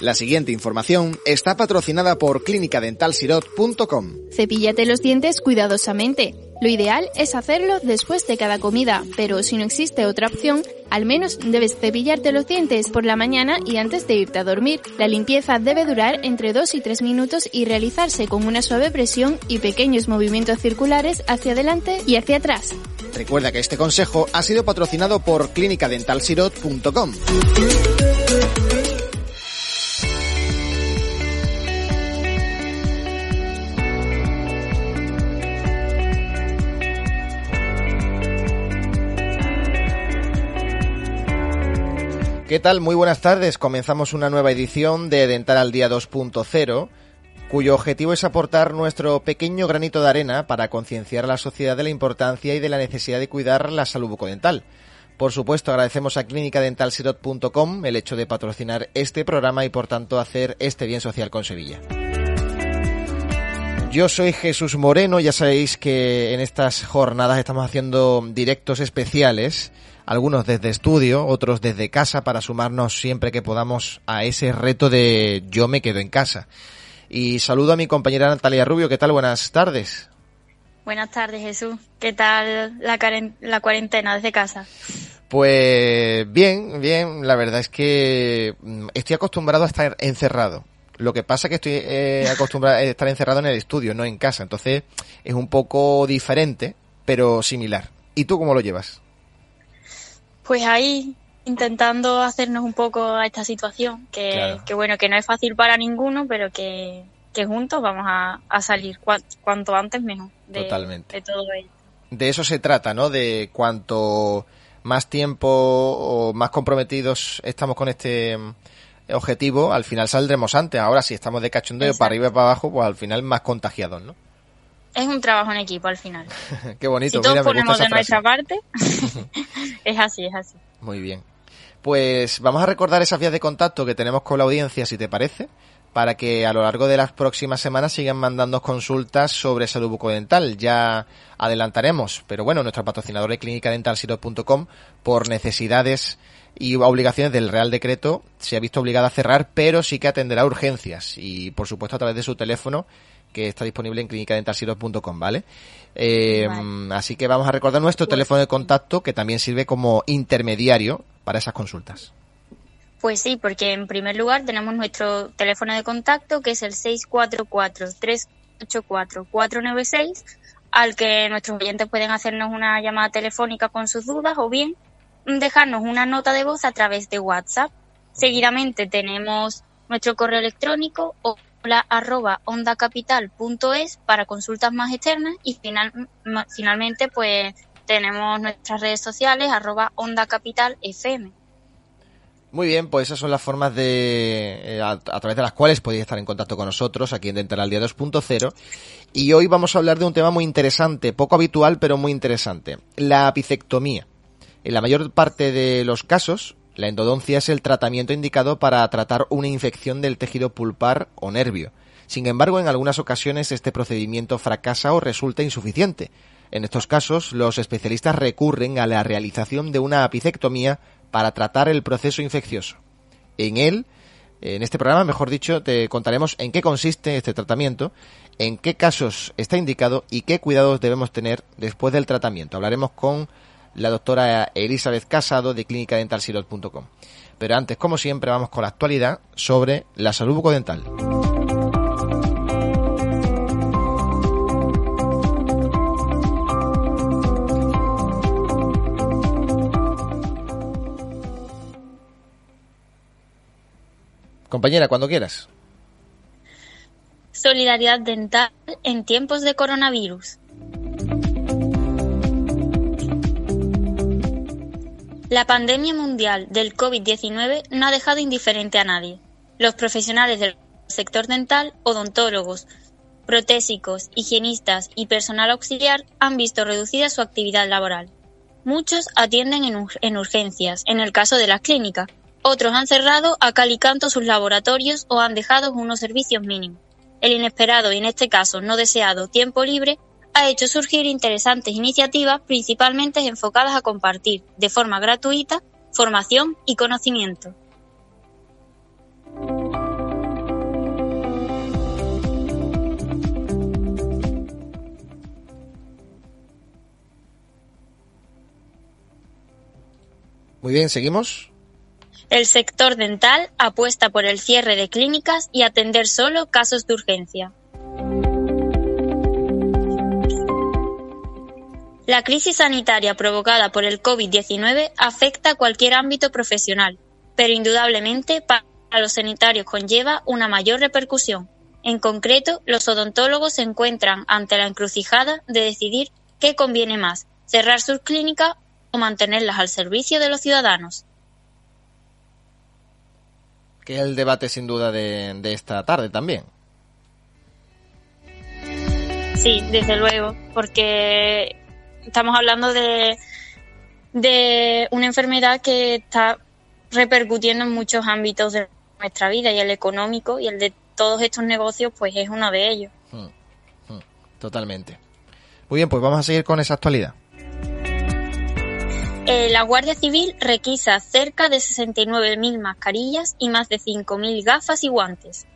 La siguiente información está patrocinada por clinicadentalsirot.com. Cepíllate los dientes cuidadosamente. Lo ideal es hacerlo después de cada comida, pero si no existe otra opción, al menos debes cepillarte los dientes por la mañana y antes de irte a dormir. La limpieza debe durar entre 2 y 3 minutos y realizarse con una suave presión y pequeños movimientos circulares hacia adelante y hacia atrás. Recuerda que este consejo ha sido patrocinado por clinicadentalsirot.com. ¿Qué tal? Muy buenas tardes. Comenzamos una nueva edición de Dental al Día 2.0, cuyo objetivo es aportar nuestro pequeño granito de arena para concienciar a la sociedad de la importancia y de la necesidad de cuidar la salud bucodental. Por supuesto, agradecemos a clinicadentalsirot.com el hecho de patrocinar este programa y por tanto hacer este bien social con Sevilla. Yo soy Jesús Moreno, ya sabéis que en estas jornadas estamos haciendo directos especiales algunos desde estudio, otros desde casa, para sumarnos siempre que podamos a ese reto de yo me quedo en casa. Y saludo a mi compañera Natalia Rubio, ¿qué tal? Buenas tardes. Buenas tardes, Jesús. ¿Qué tal la, la cuarentena desde casa? Pues bien, bien. La verdad es que mm, estoy acostumbrado a estar encerrado. Lo que pasa es que estoy eh, acostumbrado a estar encerrado en el estudio, no en casa. Entonces es un poco diferente, pero similar. ¿Y tú cómo lo llevas? Pues ahí intentando hacernos un poco a esta situación, que, bueno, que no es fácil para ninguno, pero que, juntos vamos a, salir cuanto antes mejor de, Totalmente. de todo ello. De eso se trata, ¿no? De cuanto más tiempo o más comprometidos estamos con este objetivo, al final saldremos antes. Ahora, si estamos de cachondeo para arriba y para abajo, pues al final más contagiados, ¿no? Es un trabajo en equipo al final. Qué bonito. Si todos ponemos de nuestra parte, es así, es así. Muy bien. Pues vamos a recordar esas vías de contacto que tenemos con la audiencia, si te parece, para que a lo largo de las próximas semanas sigan mandando consultas sobre salud bucodental. Ya adelantaremos, pero bueno, nuestro patrocinador de clínicadentalsiro.com, por necesidades y obligaciones del Real Decreto, se ha visto obligada a cerrar, pero sí que atenderá urgencias y, por supuesto, a través de su teléfono que está disponible en clínicadentalsiros.com, ¿vale? Eh, Así que vamos a recordar nuestro pues teléfono de contacto que también sirve como intermediario para esas consultas. Pues sí, porque en primer lugar tenemos nuestro teléfono de contacto que es el 644-384-496 al que nuestros oyentes pueden hacernos una llamada telefónica con sus dudas o bien dejarnos una nota de voz a través de WhatsApp. Seguidamente tenemos nuestro correo electrónico o hola ondacapital.es para consultas más externas y final, finalmente pues tenemos nuestras redes sociales arroba ondacapitalfm. Muy bien, pues esas son las formas de eh, a, través de las cuales podéis estar en contacto con nosotros aquí en Dental al Día 2.0 y hoy vamos a hablar de un tema muy interesante, poco habitual pero muy interesante, la apicectomía. En la mayor parte de los casos, la endodoncia es el tratamiento indicado para tratar una infección del tejido pulpar o nervio. Sin embargo, en algunas ocasiones este procedimiento fracasa o resulta insuficiente. En estos casos, los especialistas recurren a la realización de una apicectomía para tratar el proceso infeccioso. En él, en este programa, mejor dicho, te contaremos en qué consiste este tratamiento, en qué casos está indicado y qué cuidados debemos tener después del tratamiento. Hablaremos con la doctora Elizabeth Casado de clínicadentalsirot.com. Pero antes, como siempre, vamos con la actualidad sobre la salud bucodental. Compañera, cuando quieras. Solidaridad dental en tiempos de coronavirus. La pandemia mundial del COVID-19 no ha dejado indiferente a nadie. Los profesionales del sector dental, odontólogos, protésicos, higienistas y personal auxiliar han visto reducida su actividad laboral. Muchos atienden en, urgencias, en el caso de las clínicas. Otros han cerrado a cal y canto sus laboratorios o han dejado unos servicios mínimos. El inesperado y en este caso no deseado tiempo libre ha hecho surgir interesantes iniciativas principalmente enfocadas a compartir de forma gratuita formación y conocimiento. Muy bien, seguimos. El sector dental apuesta por el cierre de clínicas y atender solo casos de urgencia. La crisis sanitaria provocada por el COVID-19 afecta a cualquier ámbito profesional, pero indudablemente para los sanitarios conlleva una mayor repercusión. En concreto, los odontólogos se encuentran ante la encrucijada de decidir qué conviene más, cerrar sus clínicas o mantenerlas al servicio de los ciudadanos. Que es el debate sin duda de, esta tarde también. Sí, desde luego, porque estamos hablando de, de una enfermedad que está repercutiendo en muchos ámbitos de nuestra vida y el económico y el de todos estos negocios pues es uno de ellos. Hmm, hmm, totalmente. Muy bien, pues vamos a seguir con esa actualidad. Eh, la Guardia Civil requisa cerca de 69.000 mascarillas y más de 5.000 gafas y guantes.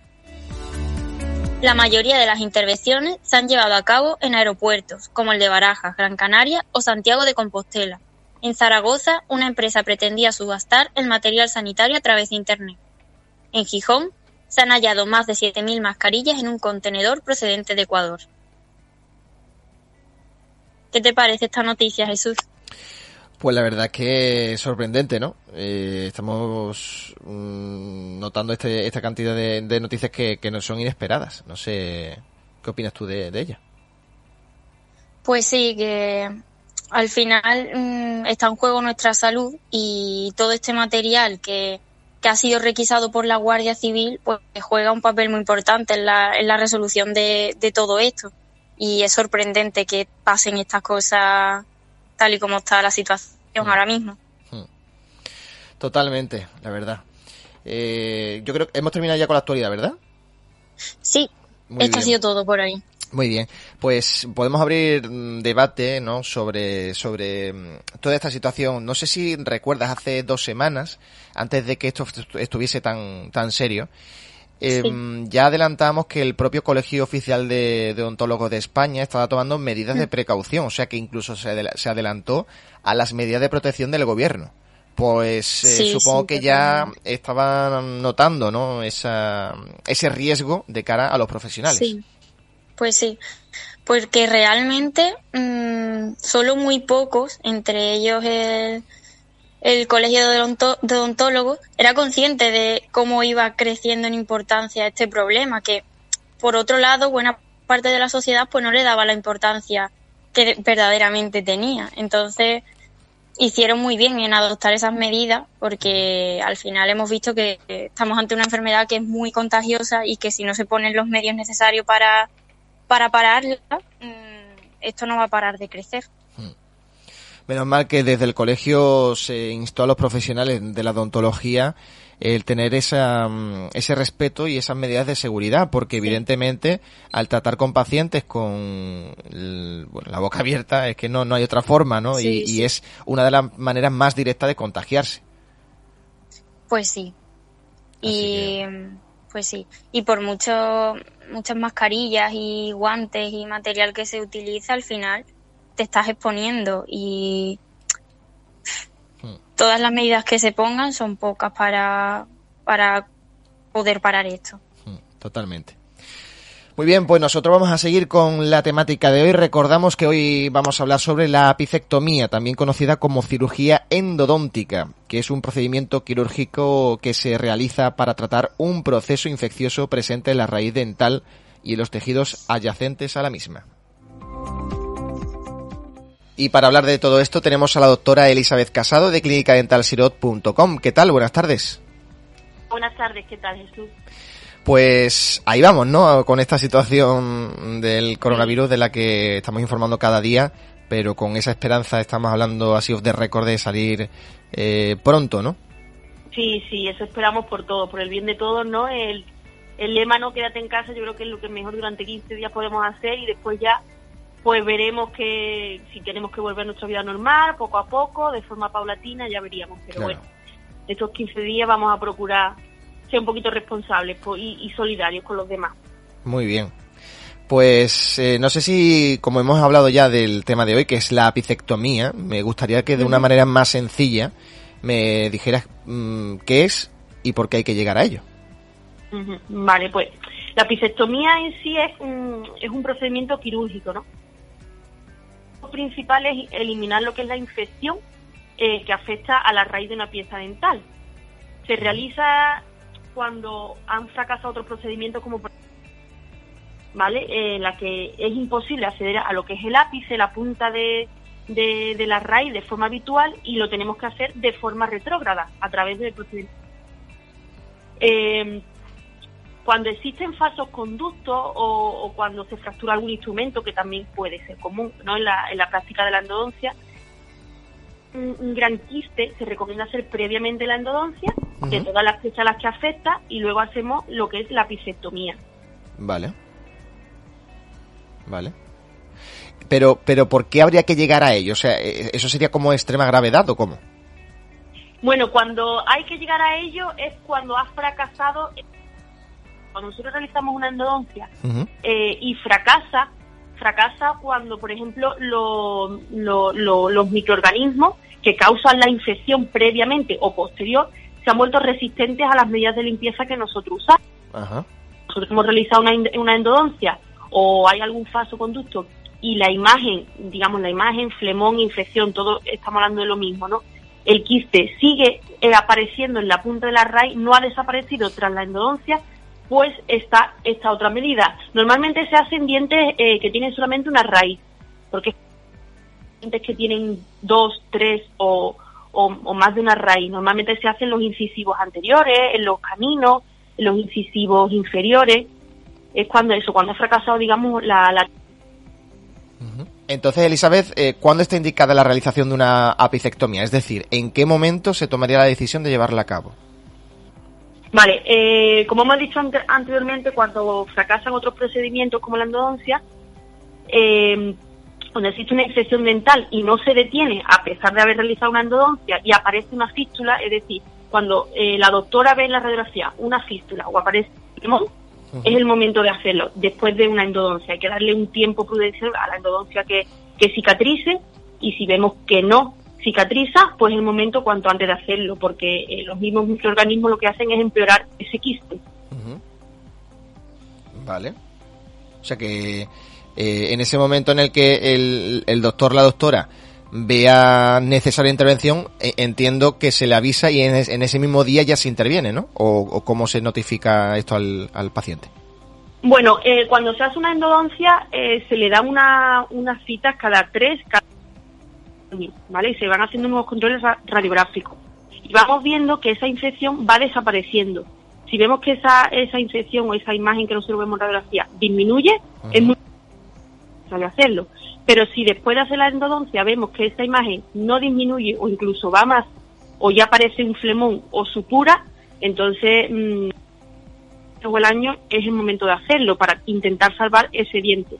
La mayoría de las intervenciones se han llevado a cabo en aeropuertos, como el de Barajas, Gran Canaria o Santiago de Compostela. En Zaragoza, una empresa pretendía subastar el material sanitario a través de Internet. En Gijón, se han hallado más de 7.000 mascarillas en un contenedor procedente de Ecuador. ¿Qué te parece esta noticia, Jesús? Pues la verdad es que es sorprendente, ¿no? Eh, estamos mm, notando este, esta cantidad de, noticias que, que no son inesperadas. No sé, ¿qué opinas tú de, ella? Pues sí, que al final mm, está en juego nuestra salud y todo este material que, que, ha sido requisado por la Guardia Civil, pues juega un papel muy importante en la, en la resolución de, de todo esto. Y es sorprendente que pasen estas cosas tal y como está la situación hmm. ahora mismo. Hmm. Totalmente, la verdad. Eh, yo creo que hemos terminado ya con la actualidad, ¿verdad? Sí, esto ha sido todo por ahí. Muy bien, pues podemos abrir mm, debate, ¿no? Sobre, sobre mm, toda esta situación. No sé si recuerdas hace dos semanas, antes de que esto estuviese tan, tan serio, Em, ya adelantamos que el propio Colegio Oficial de, Odontólogos de España estaba tomando medidas de mm. precaución, o sea que incluso se, adelantó a las medidas de protección del gobierno. Pues eh, supongo que ya estaban notando ¿no? Esa, ese riesgo de cara a los profesionales. Sí, pues sí, porque realmente mmm, solo muy pocos, entre ellos el el Colegio de, Odontólogos era consciente de cómo iba creciendo en importancia este problema, que por otro lado buena parte de la sociedad pues no le daba la importancia que verdaderamente tenía. Entonces hicieron muy bien en adoptar esas medidas porque al final hemos visto que estamos ante una enfermedad que es muy contagiosa y que si no se ponen los medios necesarios para, para pararla, mm, esto no va a parar de crecer. Menos mal que desde el colegio se instó a los profesionales de la odontología el tener esa, mm, ese respeto y esas medidas de seguridad, porque evidentemente al tratar con pacientes con la boca abierta es que no, no hay otra forma, ¿no? y, es una de las maneras más directas de contagiarse. Pues sí. y pues sí. Y por mucho, muchas mascarillas y guantes y material que se utiliza, al final te estás exponiendo y hmm. todas las medidas que se pongan son pocas para, para poder parar esto. Hmm, totalmente. Muy bien, pues nosotros vamos a seguir con la temática de hoy. Recordamos que hoy vamos a hablar sobre la apicectomía, también conocida como cirugía endodóntica, que es un procedimiento quirúrgico que se realiza para tratar un proceso infeccioso presente en la raíz dental y en los tejidos adyacentes a la misma. Y para hablar de todo esto tenemos a la doctora Elizabeth Casado de clínicadentalsirot.com. ¿Qué tal? Buenas tardes. Buenas tardes, ¿qué tal Jesús? Pues ahí vamos, ¿no? Con esta situación del coronavirus de la que estamos informando cada día, pero con esa esperanza estamos hablando así de récord de salir eh, pronto, ¿no? Sí, sí, eso esperamos por todo, por el bien de todos, ¿no? El, el lema no quédate en casa, yo creo que es lo que mejor durante 15 días podemos hacer y después ya pues veremos que si tenemos que volver a nuestra vida normal, poco a poco, de forma paulatina, ya veríamos. Pero bueno, estos 15 días vamos a procurar ser un poquito responsables y, solidarios con los demás. Muy bien. Pues eh, no sé si, como hemos hablado ya del tema de hoy, que es la apicectomía, me gustaría que de una manera más sencilla me dijeras mm, qué es y por qué hay que llegar a ello. Vale, pues la apicectomía en sí es un, es un procedimiento quirúrgico, ¿no? Principal es eliminar lo que es la infección eh, que afecta a la raíz de una pieza dental. Se realiza cuando han fracasado otros procedimientos como ¿vale? en la que es imposible acceder a lo que es el ápice, la punta de, de, la raíz de forma habitual y lo tenemos que hacer de forma retrógrada a través del procedimiento. Eh, cuando existen falsos conductos o, cuando se fractura algún instrumento, que también puede ser común ¿no? en, la, en la práctica de la endodoncia, un, gran quiste se recomienda hacer previamente la endodoncia de todas las fechas a las que afecta y luego hacemos lo que es la pisectomía. Vale. Vale. Pero, pero ¿por qué habría que llegar a ello? O sea, ¿e, ¿eso sería como extrema gravedad o cómo? Bueno, cuando hay que llegar a ello es cuando has fracasado cuando nosotros realizamos una endodoncia eh, y fracasa, fracasa cuando, por ejemplo, los microorganismos que causan la infección previamente o posterior se han vuelto resistentes a las medidas de limpieza que nosotros usamos. Nosotros hemos realizado una, una endodoncia o hay algún falso conducto y la imagen, digamos, la imagen, flemón, infección, todo estamos hablando de lo mismo, ¿no? El quiste sigue eh, apareciendo en la punta de la raíz, no ha desaparecido tras la endodoncia, pues está esta otra medida. Normalmente se hacen dientes eh, que tienen solamente una raíz, porque dientes que tienen dos, tres o, más de una raíz. Normalmente se hacen los incisivos anteriores, en los caminos, en los incisivos inferiores. Es cuando eso, cuando ha fracasado, digamos, la... Entonces, Elizabeth, eh, ¿cuándo está indicada la realización de una apicectomía? Es decir, ¿en qué momento se tomaría la decisión de llevarla a cabo? Vale, eh, como hemos dicho anteriormente, cuando fracasan otros procedimientos como la endodoncia, eh, cuando existe una infección dental y no se detiene a pesar de haber realizado una endodoncia y aparece una fístula, es decir, cuando eh, la doctora ve en la radiografía una fístula o aparece es el momento de hacerlo después de una endodoncia. Hay que darle un tiempo prudencial a la endodoncia que, que cicatrice y si vemos que no cicatriza, pues es el momento cuanto antes de hacerlo, porque eh, los mismos microorganismos lo que hacen es empeorar ese quiste. Vale. O sea que eh, en ese momento en el que el, el doctor, la doctora, vea necesaria intervención, e, entiendo que se le avisa y en, ese mismo día ya se interviene, ¿no? O, cómo se notifica esto al, al paciente. Bueno, eh, cuando se hace una endodoncia se le da una, unas citas cada tres, cada ¿vale? Y se van haciendo nuevos controles radiográficos. Y vamos viendo que esa infección va desapareciendo. Si vemos que esa, esa infección o esa imagen que nosotros vemos en radiografía disminuye, es muy necesario hacerlo. Pero si después de hacer la endodoncia vemos que esa imagen no disminuye o incluso va más, o ya aparece un flemón o supura, entonces mmm, el año es el momento de hacerlo para intentar salvar ese diente.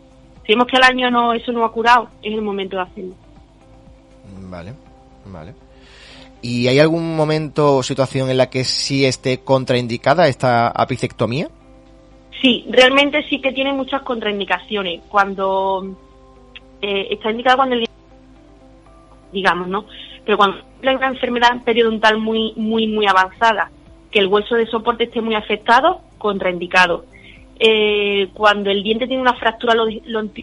Si vemos que al año no eso no ha curado, es el momento de hacerlo. Vale, vale. ¿Y hay algún momento o situación en la que sí esté contraindicada esta apicectomía? Sí, realmente sí que tiene muchas contraindicaciones. Cuando eh, está indicada cuando el digamos, ¿no? Pero cuando hay una enfermedad periodontal muy, muy, muy avanzada, que el hueso de soporte esté muy afectado, contraindicado. Eh, cuando el diente tiene una fractura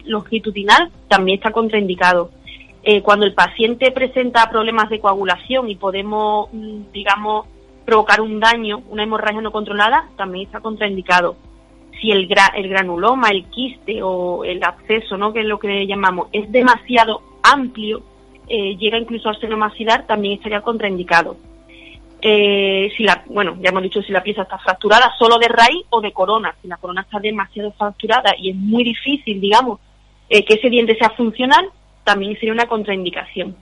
longitudinal, también está contraindicado eh, cuando el paciente presenta problemas de coagulación y podemos, mm, digamos, provocar un daño, una hemorragia no controlada, también está contraindicado. Si el, el granuloma, el quiste o el absceso, ¿no? que es lo que llamamos, es demasiado amplio, eh, llega incluso al seno también estaría contraindicado. eh, si la, bueno, ya hemos dicho si la pieza está fracturada solo de raíz o de corona. Si la corona está demasiado fracturada y es muy difícil, digamos, eh, que ese diente sea funcional, también sería una contraindicación.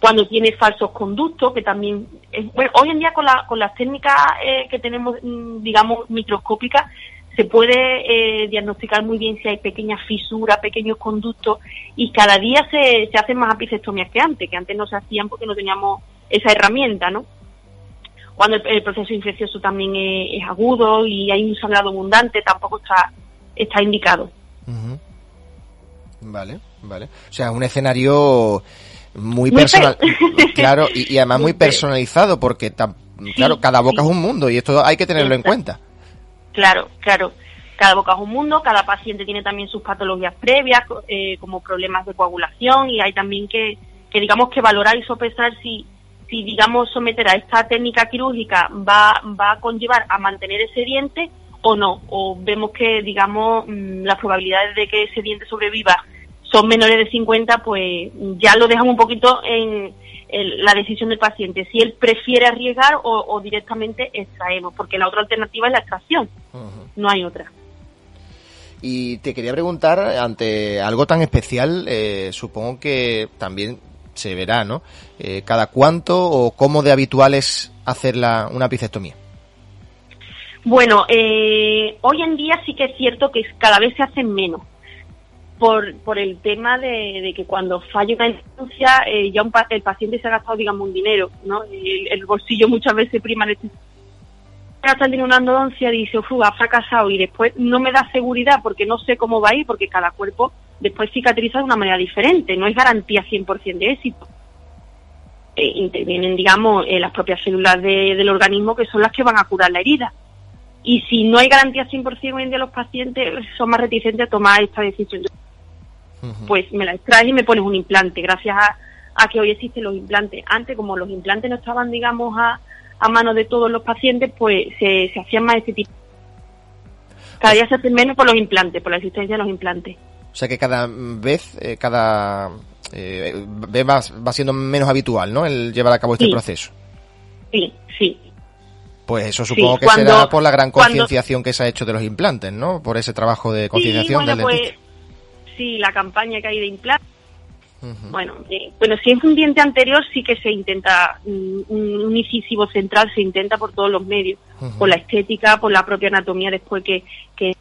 Cuando tiene falsos conductos, que también, bueno, hoy en día con, la, con las técnicas eh, que tenemos, mm, digamos, microscópicas, se puede eh, diagnosticar muy bien si hay pequeñas fisuras, pequeños conductos y cada día se, se hacen más apicectomías que antes, que antes no se hacían porque no teníamos esa herramienta, ¿no? Cuando el, proceso infeccioso también es, agudo y hay un sangrado abundante, tampoco está, está indicado. Vale, vale. O sea, un escenario muy, personal, claro, y, además muy personalizado porque, claro, cada boca es un mundo y esto hay que tenerlo en cuenta. Claro, claro. Cada boca es un mundo, cada paciente tiene también sus patologías previas, eh, como problemas de coagulación, y hay también que, que, digamos, que valorar y sopesar si, si, digamos, someter a esta técnica quirúrgica va, va a conllevar a mantener ese diente o no, o vemos que, digamos, mm, las probabilidades de que ese diente sobreviva son menores de 50, pues ya lo dejamos un poquito en, la decisión del paciente, si él prefiere arriesgar o, directamente extraemos, porque la otra alternativa es la extracción, no hay otra. Y te quería preguntar, ante algo tan especial, eh, supongo que también se verá, ¿no? Eh, ¿Cada cuánto o cómo de habitual es hacer la, una picectomía? Bueno, eh, hoy en día sí que es cierto que cada vez se hacen menos por, por el tema de, que cuando falla una instancia eh, ya el paciente se ha gastado, digamos, un dinero, ¿no? El, bolsillo muchas veces prima gasta el dinero una endodoncia, dice, ha fracasado y después no me da seguridad porque no sé cómo va a ir, porque cada cuerpo después cicatriza de una manera diferente, no es garantía 100% de éxito. Eh, intervienen, digamos, eh, las propias células del organismo que son las que van a curar la herida. Y si no hay garantía 100% hoy en día los pacientes son más reticentes a tomar esta decisión pues me la extraes y me pones un implante, gracias a, que hoy existen los implantes. Antes, como los implantes no estaban, digamos, a, a mano de todos los pacientes, pues se, se hacían más este tipo. Cada día se hacen menos por los implantes, por la existencia de los implantes. O sea que cada vez, eh, cada eh, vez va, va, siendo menos habitual, ¿no? El llevar a cabo este proceso. Sí, sí. Pues eso supongo que será por la gran concienciación que se ha hecho de los implantes, ¿no? Por ese trabajo de concienciación del pues, dentista sí la campaña que hay de implantes. Bueno, eh, bueno, si es un diente anterior sí que se intenta, mm, un, incisivo central se intenta por todos los medios, por la estética, por la propia anatomía después que, que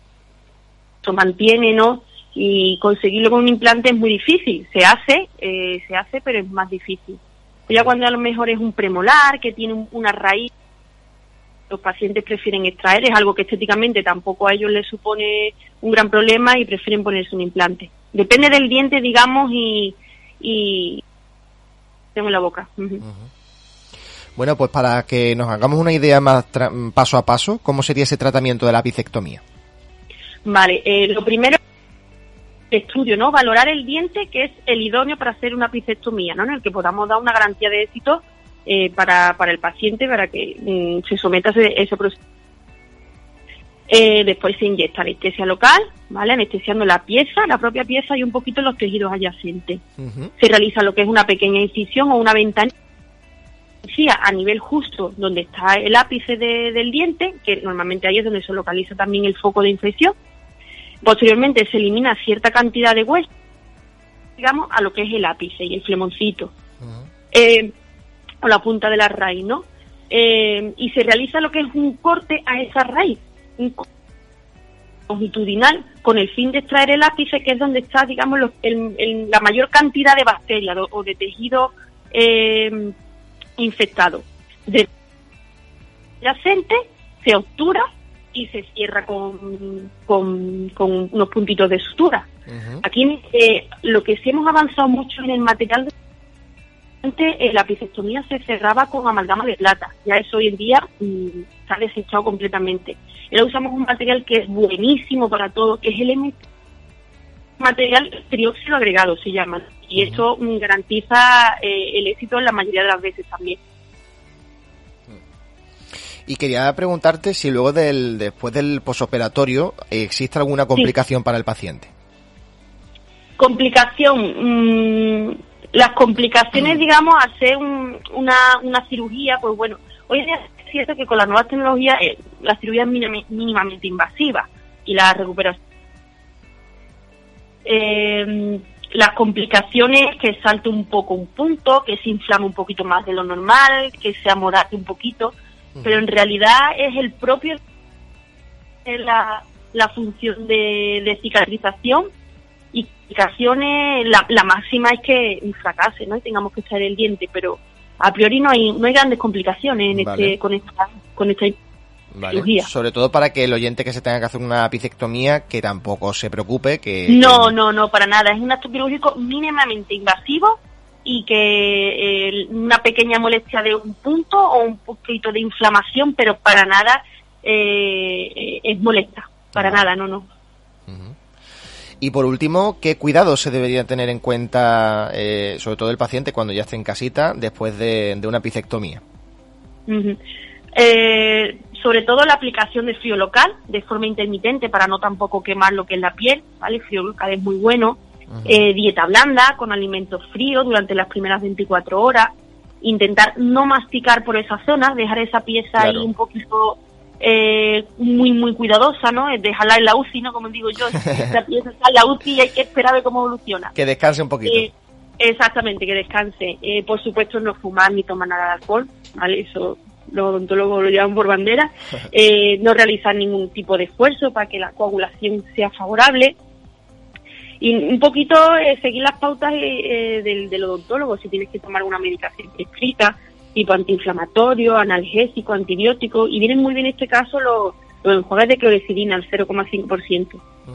se mantiene, ¿no? Y conseguirlo con un implante es muy difícil, se hace, eh, se hace, pero es más difícil. Ya cuando a lo mejor es un premolar, que tiene una raíz los pacientes prefieren extraer, es algo que estéticamente tampoco a ellos les supone un gran problema y prefieren ponerse un implante. Depende del diente, digamos, y, y tengo la boca. Bueno, pues para que nos hagamos una idea más paso a paso, ¿cómo sería ese tratamiento de la apicectomía? Vale, eh, lo primero estudio, ¿no? Valorar el diente que es el idóneo para hacer una apicectomía, ¿no? En el que podamos dar una garantía de éxito eh, para, para el paciente para que mm, se someta a ese, proceso. Eh, después se inyecta anestesia local, ¿vale? Anestesiando la pieza, la propia pieza y un poquito los tejidos adyacentes. Se realiza lo que es una pequeña incisión o una ventana a nivel justo donde está el ápice del diente, que normalmente ahí es donde se localiza también el foco de infección. Posteriormente se elimina cierta cantidad de hueso, digamos, a lo que es el ápice y el flemoncito o la punta de la raíz, ¿no? Eh, y se realiza lo que es un corte a esa raíz, un longitudinal, con el fin de extraer el ápice, que es donde está, digamos, la mayor cantidad de bacterias o, de tejido eh, infectado. De adyacente se obtura y se cierra con, con, unos puntitos de sutura. Aquí eh, lo que sí hemos avanzado mucho en el material de eh, la apicectomía se cerraba con amalgama de plata. Ya eso hoy en día mm, está desechado completamente. Ahora usamos un material que es buenísimo para todo, que es el material trióxido agregado, se llama. Y eso mm, garantiza eh, el éxito en la mayoría de las veces también. Y quería preguntarte si luego del después del posoperatorio existe alguna complicación para el paciente. Complicación, mm, las complicaciones, digamos, hacer una, una cirugía, pues bueno, Hoy en día es cierto que con las nuevas tecnologías eh, la cirugía es mínimamente invasiva y la recuperación. Eh, las complicaciones, que salte un poco un punto, que se inflame un poquito más de lo normal, que se amorate un poquito, pero en realidad es el propio la, la función de, cicatrización y complicaciones, la, la máxima es que fracase, ¿no? Y tengamos que echar el diente, pero a priori no hay, no hay grandes complicaciones en este, con esta, con esta Sobre todo para que el oyente que se tenga que hacer una apicectomía, que tampoco se preocupe, que... No, no, no, para nada. Es un acto quirúrgico mínimamente invasivo y que eh, una pequeña molestia de un punto o un poquito de inflamación, pero para nada eh, es molesta. Para nada, no, no. Y por último, ¿qué cuidados se deberían tener en cuenta, eh, sobre todo el paciente, cuando ya esté en casita después de, una apicectomía? Eh, sobre todo la aplicación de frío local de forma intermitente para no tampoco quemar lo que es la piel, ¿vale? El frío local es muy bueno. Eh, dieta blanda con alimentos fríos durante las primeras 24 horas. Intentar no masticar por esa zona, dejar esa pieza ahí un poquito eh, muy, muy cuidadosa, ¿no? Es dejarla en la UCI, ¿no? Como digo yo, esa pieza está en la UCI y hay que esperar a ver cómo evoluciona. Que descanse un poquito. Eh, exactamente, que descanse. Eh, por supuesto, no fumar ni tomar nada de alcohol, ¿vale? Eso los odontólogos lo llevan por bandera. no realizar ningún tipo de esfuerzo para que la coagulación sea favorable. Y un poquito seguir las pautas del, del odontólogo, si tienes que tomar una medicación escrita, tipo antiinflamatorio, analgésico, antibiótico, y vienen muy bien en este caso los, los enjuagues de clorexidina al 0,5%.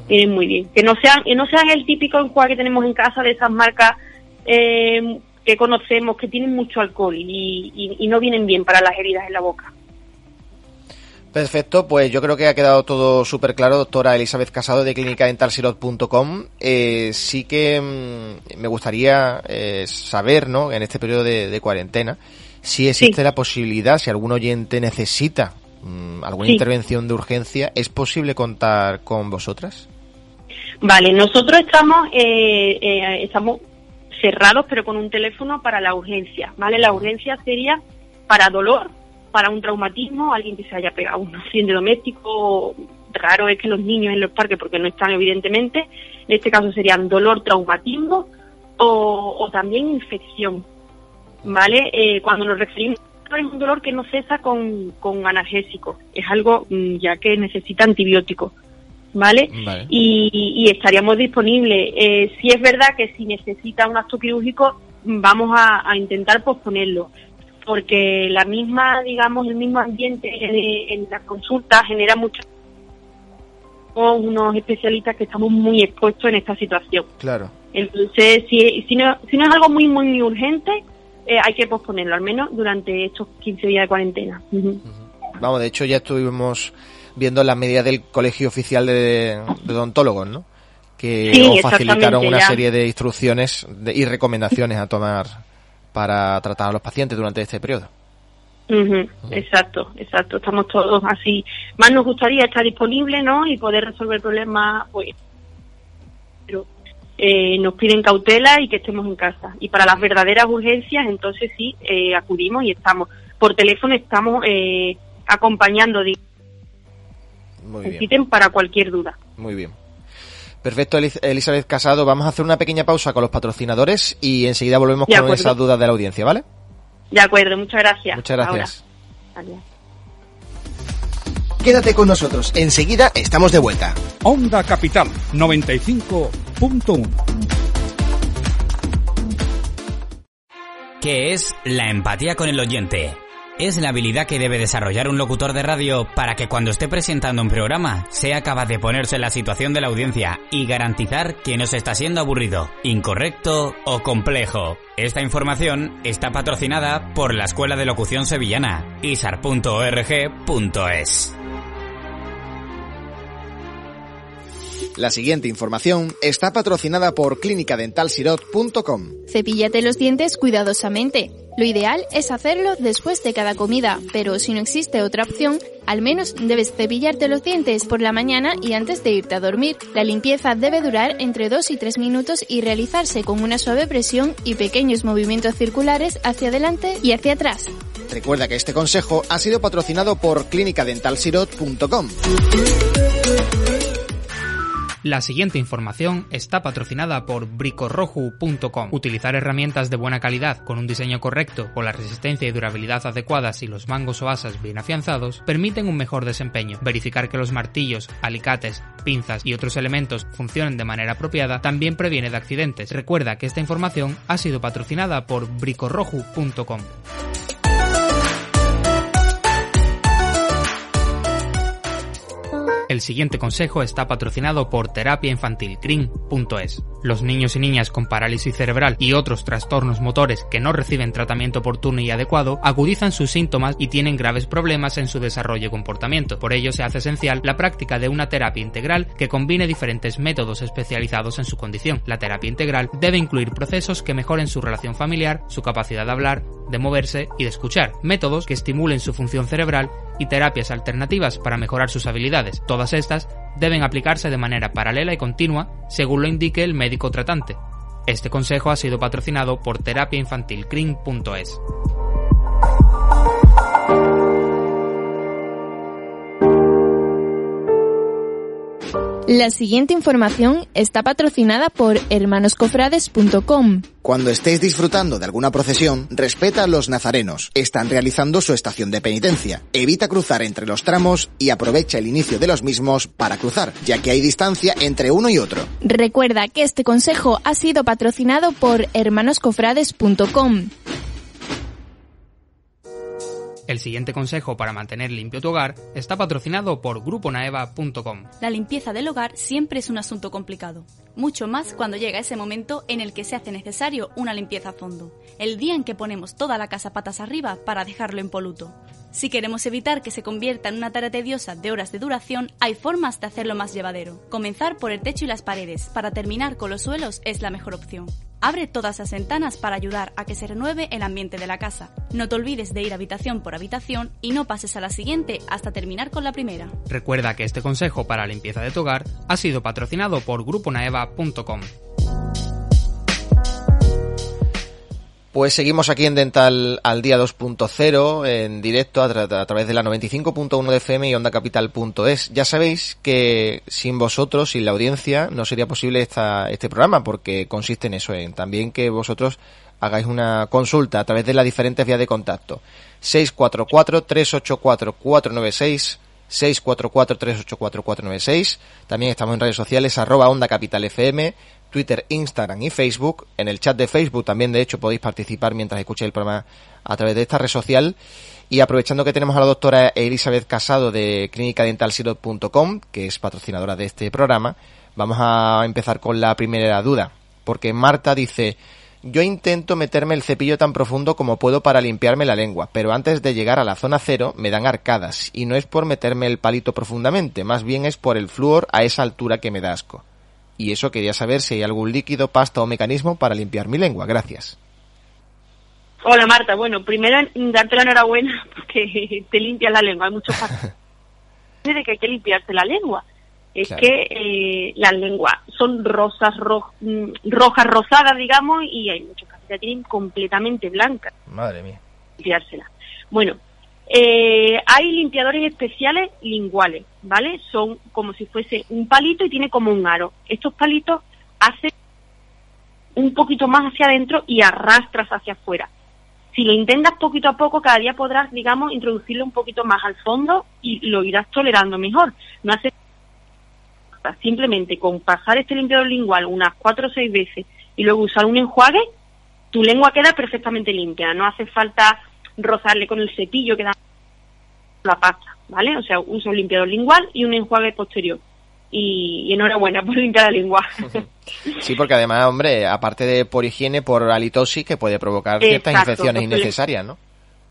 Vienen muy bien. Que no sean, que no sean el típico enjuague que tenemos en casa de esas marcas eh, que conocemos, que tienen mucho alcohol y, y, no vienen bien para las heridas en la boca. Perfecto, pues yo creo que ha quedado todo súper claro, doctora Elizabeth Casado de clínicadentalsirot.com. Eh, sí que mm, me gustaría eh, saber, ¿no? En este periodo de cuarentena, si existe la posibilidad, si algún oyente necesita mm, alguna intervención de urgencia, ¿es posible contar con vosotras? Vale, nosotros estamos, eh, eh, estamos cerrados, pero con un teléfono para la urgencia, ¿vale? La urgencia sería para dolor, para un traumatismo, alguien que se haya pegado un accidente doméstico, raro es que los niños en los parques, porque no están evidentemente, en este caso serían dolor, traumatismo o, o también infección, ¿vale? Eh, cuando nos referimos a un dolor que no cesa con, con analgésico, es algo mm, ya que necesita antibiótico, ¿vale? Y, estaríamos disponibles. Eh, si es verdad que si necesita un acto quirúrgico, vamos a, intentar posponerlo, porque la misma, digamos, el mismo ambiente en, en las consultas genera mucho unos especialistas que estamos muy expuestos en esta situación. Claro. Entonces, si, si, no, si no es algo muy, muy, muy urgente, eh, hay que posponerlo, al menos durante estos 15 días de cuarentena. Vamos, de hecho ya estuvimos viendo las medidas del Colegio Oficial de, Odontólogos, ¿no? Que facilitaron una serie de instrucciones y recomendaciones a tomar para tratar a los pacientes durante este periodo. Exacto, exacto. Estamos todos así. Más nos gustaría estar disponible, ¿no? Y poder resolver problemas, pues, eh, nos piden cautela y que estemos en casa. Y para las verdaderas urgencias, entonces sí, eh, acudimos y estamos. Por teléfono estamos eh, acompañando. Muy para cualquier duda. Muy bien. Perfecto, Elizabeth Casado. Vamos a hacer una pequeña pausa con los patrocinadores y enseguida volvemos con esas dudas de la audiencia, ¿vale? De acuerdo, muchas gracias. Muchas gracias. Quédate con nosotros, enseguida estamos de vuelta. Onda Capital 95.1 ¿Qué es la empatía con el oyente? Es la habilidad que debe desarrollar un locutor de radio para que cuando esté presentando un programa sea capaz de ponerse en la situación de la audiencia y garantizar que no se está siendo aburrido, incorrecto o complejo. Esta información está patrocinada por la Escuela de Locución Sevillana, isar.org.es. La siguiente información está patrocinada por clínicadentalsirot.com. Cepíllate los dientes cuidadosamente. Lo ideal es hacerlo después de cada comida, pero si no existe otra opción, al menos debes cepillarte los dientes por la mañana y antes de irte a dormir. La limpieza debe durar entre 2 y 3 minutos y realizarse con una suave presión y pequeños movimientos circulares hacia adelante y hacia atrás. Recuerda que este consejo ha sido patrocinado por clínicadentalsirot.com. La siguiente información está patrocinada por bricorroju.com. Utilizar herramientas de buena calidad con un diseño correcto, con la resistencia y durabilidad adecuadas y los mangos o asas bien afianzados permiten un mejor desempeño. Verificar que los martillos, alicates, pinzas y otros elementos funcionen de manera apropiada también previene de accidentes. Recuerda que esta información ha sido patrocinada por bricorroju.com. El siguiente consejo está patrocinado por terapiainfantilcrin.es. Los niños y niñas con parálisis cerebral y otros trastornos motores que no reciben tratamiento oportuno y adecuado agudizan sus síntomas y tienen graves problemas en su desarrollo y comportamiento. Por ello se hace esencial la práctica de una terapia integral que combine diferentes métodos especializados en su condición. La terapia integral debe incluir procesos que mejoren su relación familiar, su capacidad de hablar, de moverse y de escuchar, métodos que estimulen su función cerebral y terapias alternativas para mejorar sus habilidades. Todas estas deben aplicarse de manera paralela y continua según lo indique el médico tratante. Este consejo ha sido patrocinado por terapiainfantilcrin.es. La siguiente información está patrocinada por hermanoscofrades.com. Cuando estés disfrutando de alguna procesión, respeta a los nazarenos. Están realizando su estación de penitencia. Evita cruzar entre los tramos y aprovecha el inicio de los mismos para cruzar, ya que hay distancia entre uno y otro. Recuerda que este consejo ha sido patrocinado por hermanoscofrades.com. El siguiente consejo para mantener limpio tu hogar está patrocinado por gruponaeva.com. La limpieza del hogar siempre es un asunto complicado, mucho más cuando llega ese momento en el que se hace necesario una limpieza a fondo, el día en que ponemos toda la casa patas arriba para dejarlo impoluto. Si queremos evitar que se convierta en una tarea tediosa de horas de duración, hay formas de hacerlo más llevadero. Comenzar por el techo y las paredes, para terminar con los suelos es la mejor opción. Abre todas las ventanas para ayudar a que se renueve el ambiente de la casa. No te olvides de ir habitación por habitación y no pases a la siguiente hasta terminar con la primera. Recuerda que este consejo para limpieza de tu hogar ha sido patrocinado por gruponaeva.com. Pues seguimos aquí en Dental al día 2.0 en directo a, tra- a través de la 95.1 de FM y ondacapital.es. Ya sabéis que sin vosotros, sin la audiencia, no sería posible esta, este programa porque consiste en eso, en también que vosotros hagáis una consulta a través de las diferentes vías de contacto. 644-384-496 644-384-496. También estamos en redes sociales, arroba Twitter, Instagram y Facebook. En el chat de Facebook también, de hecho, podéis participar mientras escucháis el programa a través de esta red social. Y aprovechando que tenemos a la doctora Elizabeth Casado de clínicadentalsirot.com, que es patrocinadora de este programa, vamos a empezar con la primera duda. Porque Marta dice, yo intento meterme el cepillo tan profundo como puedo para limpiarme la lengua, pero antes de llegar a la zona cero me dan arcadas, y no es por meterme el palito profundamente, más bien es por el flúor a esa altura que me da asco. Y eso quería saber si hay algún líquido, pasta o mecanismo para limpiar mi lengua. Gracias. Hola Marta, bueno, primero darte la enhorabuena porque te limpias la lengua. Hay muchos pasos de que hay que limpiarse la lengua. Es Claro. que eh, las lenguas son rosas, ro- mm, rojas, rosadas, digamos, y hay muchos casos que la tienen completamente blancas. Madre mía. limpiársela. Bueno, eh, hay limpiadores especiales linguales, ¿vale? Son como si fuese un palito y tiene como un aro. Estos palitos hacen un poquito más hacia adentro y arrastras hacia afuera. Si lo intentas poquito a poco, cada día podrás, digamos, introducirlo un poquito más al fondo y lo irás tolerando mejor. No hace simplemente con pasar este limpiador lingual unas cuatro o seis veces y luego usar un enjuague, tu lengua queda perfectamente limpia. No hace falta rozarle con el cepillo que da la pasta, ¿vale? O sea, usa un limpiador lingual y un enjuague posterior. Y, y enhorabuena por limpiar la lengua. Sí, porque además, hombre, aparte de por higiene, por halitosis, que puede provocar ciertas Exacto, infecciones innecesarias, ¿no?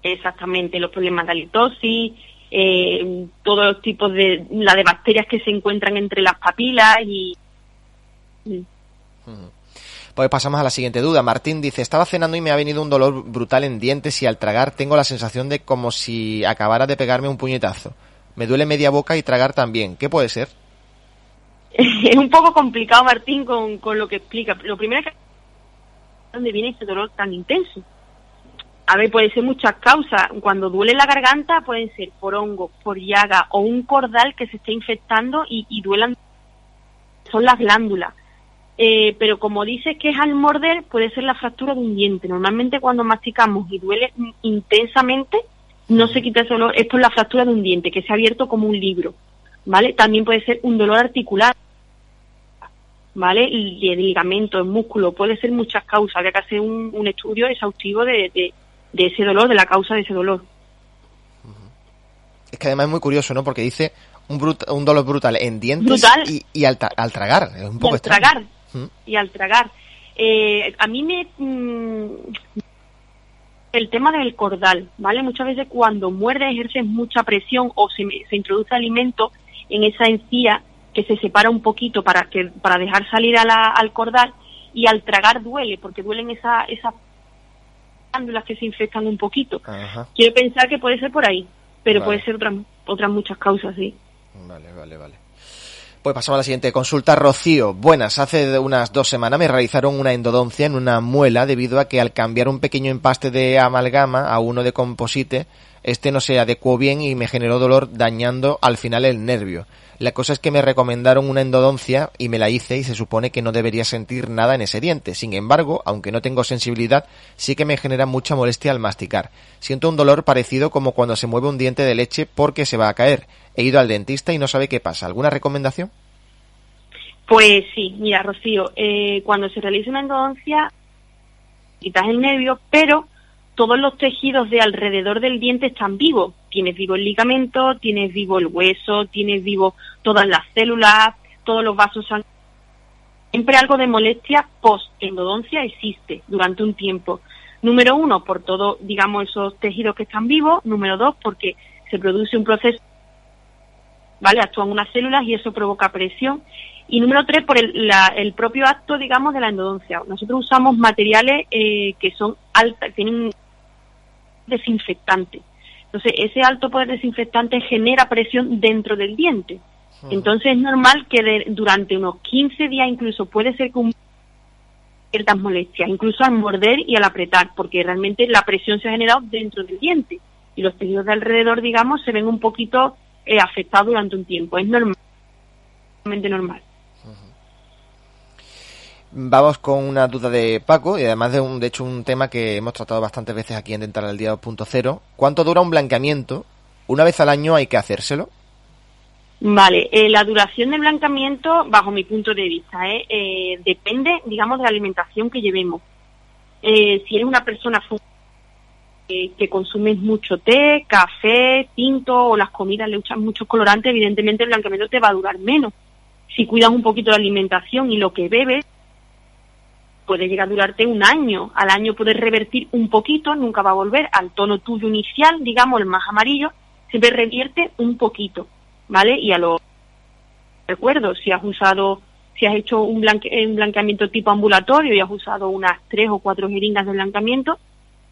Exactamente, los problemas de halitosis, eh, todos los tipos de, la de bacterias que se encuentran entre las papilas y... Pues pasamos a la siguiente duda. Martín dice, estaba cenando y me ha venido un dolor brutal en dientes y al tragar tengo la sensación de como si acabara de pegarme un puñetazo. Me duele media boca y tragar también. ¿Qué puede ser? es un poco complicado, Martín, con, con lo que explica. Lo primero es que... ¿Dónde viene ese dolor tan intenso? A ver, puede ser muchas causas. Cuando duele la garganta pueden ser por hongo, por llaga o un cordal que se esté infectando y, y duelan. Son las glándulas. Eh, pero como dices que es al morder, puede ser la fractura de un diente. Normalmente cuando masticamos y duele intensamente, no se quita ese dolor, es por la fractura de un diente, que se ha abierto como un libro. ¿Vale? También puede ser un dolor articular, ¿vale? Y de ligamento, el músculo, puede ser muchas causas. Habría que hacer un, estudio exhaustivo de, de, ese dolor, de la causa de ese dolor. Es que además es muy curioso, ¿no? Porque dice un, un dolor brutal en dientes y, al, tragar. Es un poco al tragar. Y al tragar. Eh, a mí me... Mm, el tema del cordal, ¿vale? Muchas veces cuando muerde ejerces mucha presión o se, se introduce alimento en esa encía que se separa un poquito para que para dejar salir a la, al cordal y al tragar duele porque duelen esa, esas glándulas que se infectan un poquito. Quiero pensar que puede ser por ahí, pero puede ser otras otras muchas causas, sí. Vale, vale, vale. Pues pasamos a la siguiente consulta. Rocío, buenas. Hace unas dos semanas me realizaron una endodoncia en una muela debido a que al cambiar un pequeño empaste de amalgama a uno de composite, este no se adecuó bien y me generó dolor dañando al final el nervio. La cosa es que me recomendaron una endodoncia y me la hice y se supone que no debería sentir nada en ese diente. Sin embargo, aunque no tengo sensibilidad, sí que me genera mucha molestia al masticar. Siento un dolor parecido como cuando se mueve un diente de leche porque se va a caer. He ido al dentista y no sabe qué pasa. ¿Alguna recomendación? Pues sí, mira, Rocío, eh, cuando se realiza una endodoncia, quitas el nervio, pero todos los tejidos de alrededor del diente están vivos. Tienes vivo el ligamento, tienes vivo el hueso, tienes vivo todas las células, todos los vasos sanguíneos. Siempre algo de molestia post-endodoncia existe durante un tiempo. Número uno, por todo, digamos, esos tejidos que están vivos. Número dos, porque se produce un proceso, ¿vale? Actúan unas células y eso provoca presión. Y número tres, por el, el propio acto, digamos, de la endodoncia. Nosotros usamos materiales eh, que son altas, tienen desinfectante. Entonces, ese alto poder desinfectante genera presión dentro del diente. Entonces, es normal que durante unos 15 días incluso puede ser con ciertas molestias, incluso al morder y al apretar, porque realmente la presión se ha generado dentro del diente y los tejidos de alrededor, digamos, se ven un poquito eh, afectados durante un tiempo. Es normal, normal. Vamos con una duda de Paco y además de un, de hecho un tema que hemos tratado bastantes veces aquí en Dental al Día 2.0. ¿Cuánto dura un blanqueamiento? ¿Una vez al año hay que hacérselo? Vale, eh, la duración del blanqueamiento, bajo mi punto de vista, eh, eh depende, digamos, de la alimentación que llevemos. Eh, si eres una persona que consumes mucho té, café, tinto o las comidas le echan muchos colorantes, evidentemente el blanqueamiento te va a durar menos. Si cuidas un poquito la alimentación y lo que bebes, puede llegar a durarte un año. Al año puedes revertir un poquito, nunca va a volver al tono tuyo inicial, digamos, el más amarillo, siempre revierte un poquito, ¿vale? Y a lo recuerdo, si has usado, si has hecho un, un blanqueamiento tipo ambulatorio y has usado unas tres o cuatro jeringas de blanqueamiento,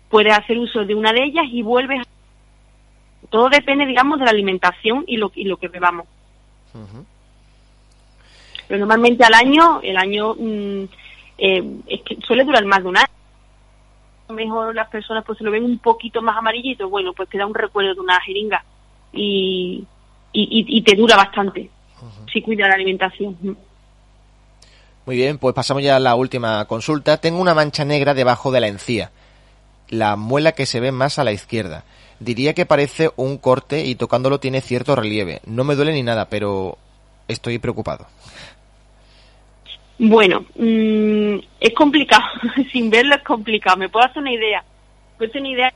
puedes hacer uso de una de ellas y vuelves. A... Todo depende, digamos, de la alimentación y lo, y lo que bebamos. Pero normalmente al año, el año mm, eh, es que suele durar más de un año. Mejor las personas pues se lo ven un poquito más amarillito, bueno, pues te da un recuerdo de una jeringa y, y, te dura bastante si cuida la alimentación. Muy bien, pues pasamos ya a la última consulta. Tengo una mancha negra debajo de la encía, la muela que se ve más a la izquierda. Diría que parece un corte y tocándolo tiene cierto relieve. No me duele ni nada, pero estoy preocupado. Bueno, mm, es complicado, sin verlo es complicado. Me puedo hacer una idea. Puedo hacer una idea de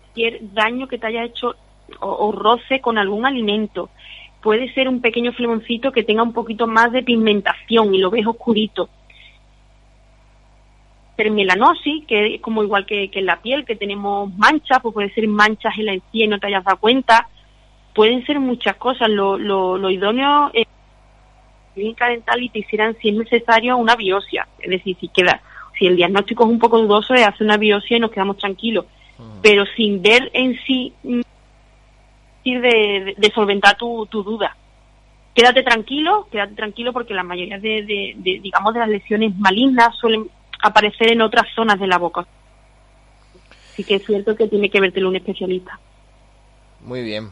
cualquier daño que te haya hecho o, roce con algún alimento. Puede ser un pequeño flemoncito que tenga un poquito más de pigmentación y lo ves oscurito. Melanosis, que es como igual que, en la piel, que tenemos manchas, pues puede ser manchas en la encía y no te hayas dado cuenta. Pueden ser muchas cosas. Lo, lo, lo idóneo es clínica dental y te hicieran, si es necesario, una biopsia. Es decir, si queda, si el diagnóstico es un poco dudoso, es hacer una biopsia y nos quedamos tranquilos. Pero sin ver en sí mm, de, de, solventar tu, tu duda. Quédate tranquilo, quédate tranquilo porque la mayoría de, de, digamos, de las lesiones malignas suelen aparecer en otras zonas de la boca. sí que es cierto que tiene que vértelo un especialista. Muy bien.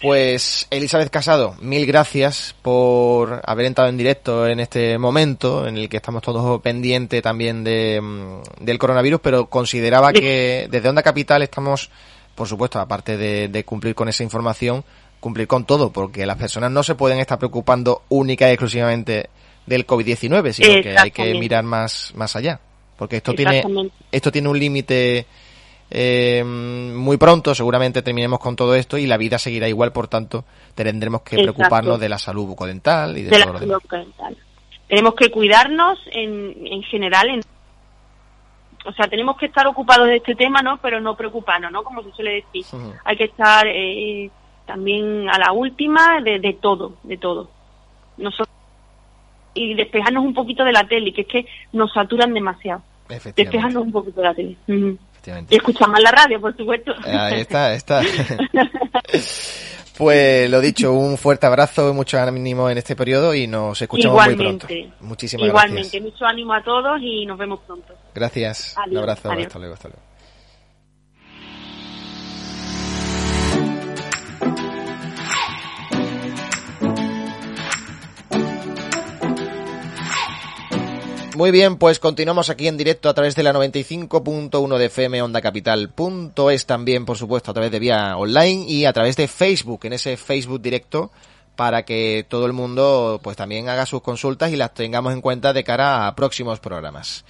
Pues Elizabeth Casado, mil gracias por haber entrado en directo en este momento en el que estamos todos pendientes también de, mm, del coronavirus, pero consideraba que desde Onda Capital estamos, por supuesto, aparte de, de cumplir con esa información, cumplir con todo, porque las personas no se pueden estar preocupando única y exclusivamente del COVID-19, sino que hay que mirar más, más allá. Porque esto tiene, esto tiene un límite eh, muy pronto, seguramente terminemos con todo esto y la vida seguirá igual, por tanto, tendremos que preocuparnos de la salud bucodental y de, todo lo demás. Tenemos que cuidarnos en, en general, en, o sea, tenemos que estar ocupados de este tema, ¿no? Pero no preocuparnos, ¿no? Como se suele decir. Hay que estar eh, también a la última de, de todo, de todo. Nosotros y despejarnos un poquito de la tele, que es que nos saturan demasiado. Despejarnos un poquito de la tele. Y escuchar más la radio, por supuesto. Ahí está, está. Pues lo dicho, un fuerte abrazo, mucho ánimo en este periodo y nos escuchamos muy pronto. Muchísimas Igualmente, gracias. mucho ánimo a todos y nos vemos pronto. Gracias, un abrazo, hasta luego, hasta luego. Muy bien, pues continuamos aquí en directo a través de la 95.1 de FM Onda Capital. Punto es también, por supuesto, a través de vía online y a través de Facebook, en ese Facebook directo, para que todo el mundo pues también haga sus consultas y las tengamos en cuenta de cara a próximos programas.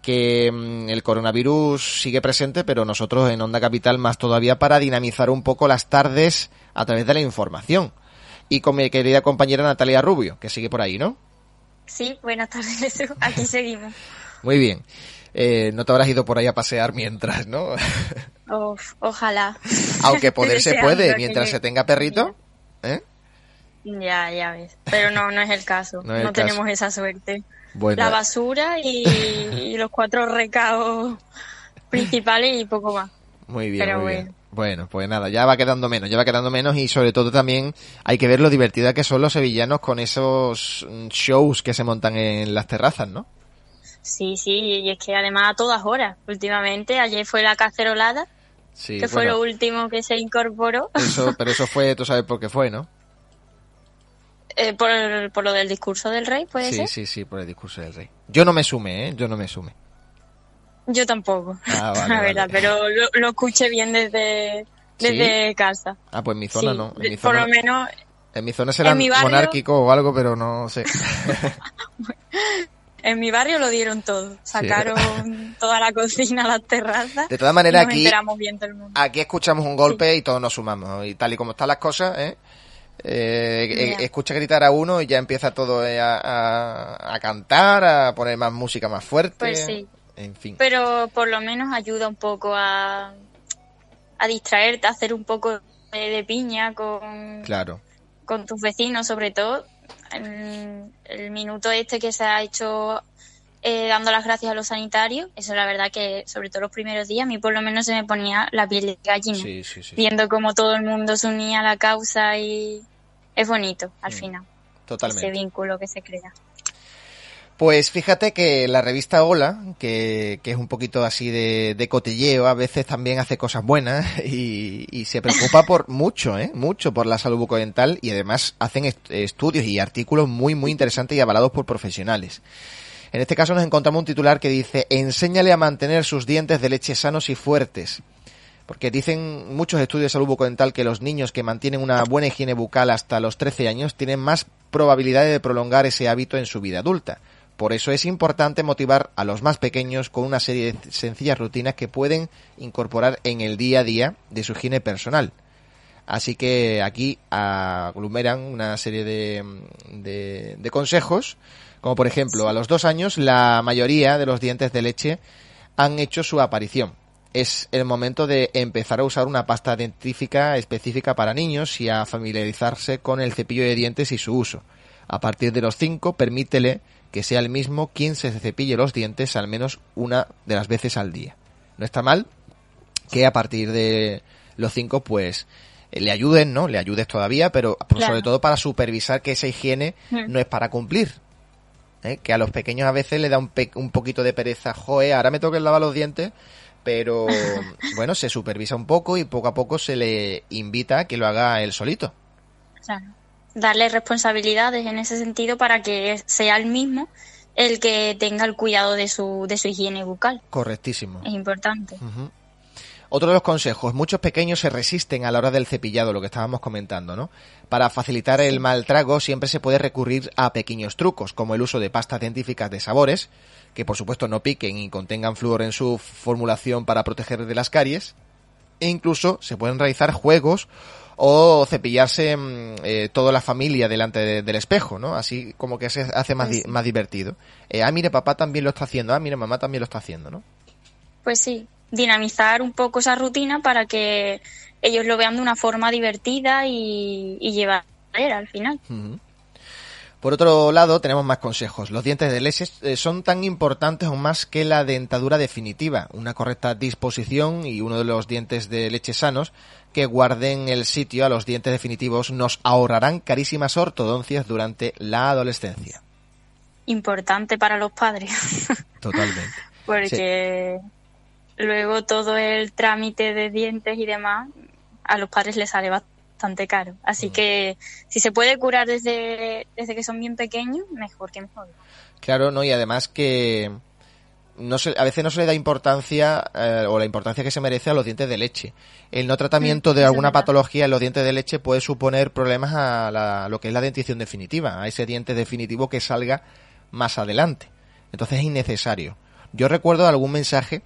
Que mm, el coronavirus sigue presente, pero nosotros en Onda Capital más todavía para dinamizar un poco las tardes a través de la información. Y con mi querida compañera Natalia Rubio, que sigue por ahí, ¿no? Sí, buenas tardes, aquí seguimos. Muy bien. Eh, no te habrás ido por ahí a pasear mientras, ¿no? ojalá. Aunque poder se puede, mientras se tenga perrito. ¿eh? Ya, ya ves. Pero no, no es el caso. No, tenemos esa suerte. La basura y, los cuatro recados principales y poco más. Muy bien, Pero muy bien. Bueno, pues nada, ya va quedando menos, ya va quedando menos y sobre todo también hay que ver lo divertida que son los sevillanos con esos mm, shows que se montan en las terrazas, ¿no? Sí, sí, y es que además a todas horas. Últimamente, ayer fue la cacerolada, que fue lo último que se incorporó. Eso, pero eso fue, tú sabes por qué fue, ¿no? Eh, por, por, lo del discurso del rey, ¿puede sí, ser? Sí, sí, por el discurso del rey. Yo no me sume, ¿eh? Yo no me sume. Yo tampoco, ah, la verdad, pero lo, escuché bien desde, desde casa. Ah, pues en mi zona no. En mi zona, por lo menos. En mi zona será monárquico o algo, pero no sé. en mi barrio lo dieron todo. Sacaron toda la cocina, las terrazas. De todas maneras, aquí, aquí escuchamos un golpe y todos nos sumamos. Y tal y como están las cosas, ¿eh? Eh, escucha gritar a uno y ya empieza todo eh, a, a, cantar, a poner más música más fuerte. Pues sí. Pero por lo menos ayuda un poco a, a distraerte, a hacer un poco de, piña con, claro. con tus vecinos, sobre todo. El, el minuto este que se ha hecho eh, dando las gracias a los sanitarios, eso la verdad que sobre todo los primeros días a mí por lo menos se me ponía la piel de gallina, viendo cómo todo el mundo se unía a la causa y es bonito al mm. final. Totalmente. Ese vínculo que se crea. Pues fíjate que la revista Hola, que, que es un poquito así de, de, cotilleo, a veces también hace cosas buenas y, se preocupa por mucho, ¿eh? Mucho por la salud bucodental y además hacen estudios y artículos muy, muy interesantes y avalados por profesionales. En este caso nos encontramos un titular que dice, enséñale a mantener sus dientes de leche sanos y fuertes. Porque dicen muchos estudios de salud bucodental que los niños que mantienen una buena higiene bucal hasta los 13 años tienen más probabilidades de prolongar ese hábito en su vida adulta. Por eso es importante motivar a los más pequeños con una serie de sencillas rutinas que pueden incorporar en el día a día de su higiene personal. Así que aquí aglomeran una serie de, de, consejos, como por ejemplo, a los dos años la mayoría de los dientes de leche han hecho su aparición. Es el momento de empezar a usar una pasta dentífica específica para niños y a familiarizarse con el cepillo de dientes y su uso. A partir de los cinco, permítele que sea el mismo quien se cepille los dientes al menos una de las veces al día. No está mal que a partir de los cinco, pues, eh, le ayuden, ¿no? Le ayudes todavía, pero sobre todo para supervisar que esa higiene no es para cumplir. ¿eh? Que a los pequeños a veces le da un, un poquito de pereza. Joe, ahora me toca lavar los dientes, pero bueno, se supervisa un poco y poco a poco se le invita a que lo haga él solito. Claro. Darle responsabilidades en ese sentido para que sea el mismo el que tenga el cuidado de su, de su higiene bucal. Correctísimo. Es importante. Otro de los consejos, muchos pequeños se resisten a la hora del cepillado, lo que estábamos comentando, ¿no? Para facilitar el mal trago siempre se puede recurrir a pequeños trucos, como el uso de pastas científicas de sabores, que por supuesto no piquen y contengan flúor en su formulación para proteger de las caries, e incluso se pueden realizar juegos o cepillarse mm, eh, toda la familia delante del espejo, ¿no? Así como que se hace más, pues más divertido. Eh, ah, mire, papá también lo está haciendo, ah, mire, mamá también lo está haciendo, ¿no? Pues sí, dinamizar un poco esa rutina para que ellos lo vean de una forma divertida y, y llevadera al final. Por otro lado, tenemos más consejos. Los dientes de leche eh, son tan importantes o más que la dentadura definitiva. Una correcta disposición y uno de los dientes de leche sanos que guarden el sitio a los dientes definitivos nos ahorrarán carísimas ortodoncias durante la adolescencia. Importante para los padres. Totalmente. Porque luego todo el trámite de dientes y demás a los padres les sale bastante caro. Así que si se puede curar desde, desde que son bien pequeños, mejor que mejor. Claro, no, y además que no se, a veces no se le da importancia eh, o la importancia que se merece a los dientes de leche. El no tratamiento mm, de alguna patología en los dientes de leche puede suponer problemas a, lo que es la dentición definitiva, a ese diente definitivo que salga más adelante. Entonces es innecesario. Yo recuerdo algún mensaje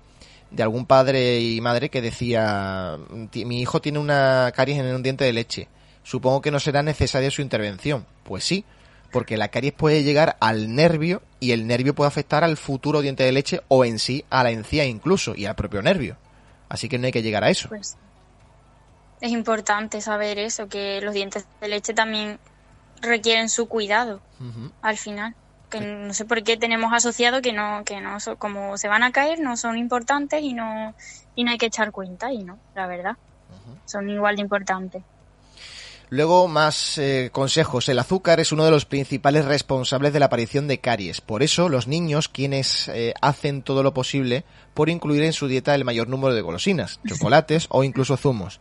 de algún padre y madre que decía, mi hijo tiene una caries en un diente de leche, supongo que no será necesaria su intervención. Pues sí, porque la caries puede llegar al nervio y el nervio puede afectar al futuro diente de leche o en sí a la encía incluso y al propio nervio. Así que no hay que llegar a eso. Pues es importante saber eso, que los dientes de leche también requieren su cuidado al final que no sé por qué tenemos asociado que no, que no, como se van a caer, no son importantes y no, y no hay que echar cuenta y no, la verdad. Son igual de importantes. Luego, más eh, consejos. El azúcar es uno de los principales responsables de la aparición de caries. Por eso, los niños, quienes eh, hacen todo lo posible por incluir en su dieta el mayor número de golosinas, chocolates o incluso zumos,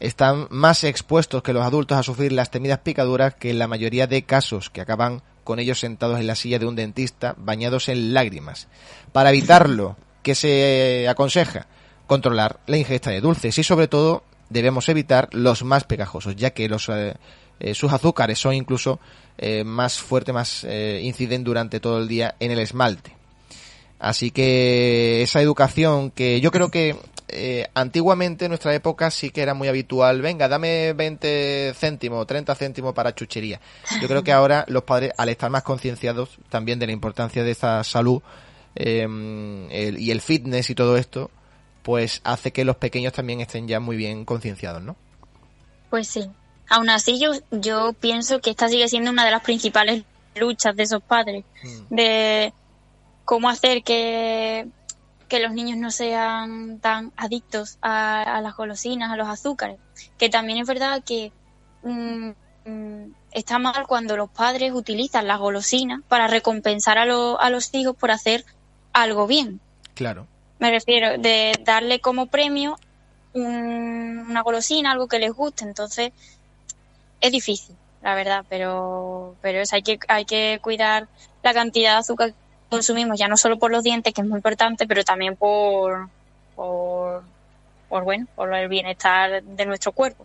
están más expuestos que los adultos a sufrir las temidas picaduras que en la mayoría de casos que acaban con ellos sentados en la silla de un dentista, bañados en lágrimas. Para evitarlo, ¿qué se aconseja? Controlar la ingesta de dulces y sobre todo debemos evitar los más pegajosos, ya que los, eh, eh, sus azúcares son incluso eh, más fuertes, más inciden durante todo el día en el esmalte. Así que esa educación que yo creo que eh, antiguamente en nuestra época sí que era muy habitual, venga, dame 20 céntimos, 30 céntimos para chuchería. Yo creo que ahora los padres, al estar más concienciados también de la importancia de esta salud em, y el fitness y todo esto, pues hace que los pequeños también estén ya muy bien concienciados, ¿no? Pues sí. Aún así, yo, yo pienso que esta sigue siendo una de las principales luchas de esos padres, mm. de cómo hacer que que los niños no sean tan adictos a, las golosinas, a los azúcares. Que también es verdad que mm, mm, está mal cuando los padres utilizan las golosinas para recompensar a, a los hijos por hacer algo bien. Claro. Me refiero de darle como premio una golosina, algo que les guste. Entonces, es difícil, la verdad, pero, pero es, hay, que, hay que cuidar la cantidad de azúcar consumimos ya no solo por los dientes, que es muy importante, pero también por, por, bueno, por el bienestar de nuestro cuerpo.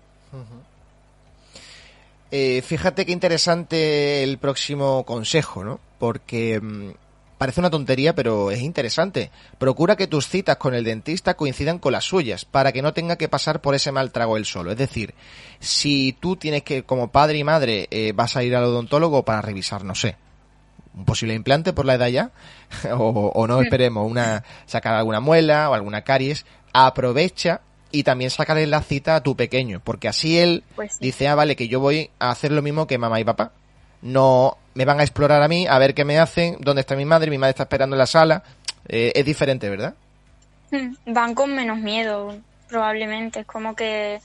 Eh, fíjate qué interesante el próximo consejo, ¿no? Porque mm, parece una tontería, pero es interesante. Procura que tus citas con el dentista coincidan con las suyas, para que no tenga que pasar por ese mal trago él solo. Es decir, si tú tienes que, como padre y madre, eh, vas a ir al odontólogo para revisar, no sé, un posible implante por la edad ya, o, no esperemos una sacar alguna muela o alguna caries, aprovecha y también sacarle la cita a tu pequeño, porque así él pues dice, ah, vale, que yo voy a hacer lo mismo que mamá y papá. No me van a explorar a mí, a ver qué me hacen, dónde está mi madre, mi madre está esperando en la sala. Eh, es diferente, ¿verdad? Hmm, van con menos miedo, probablemente. Es como que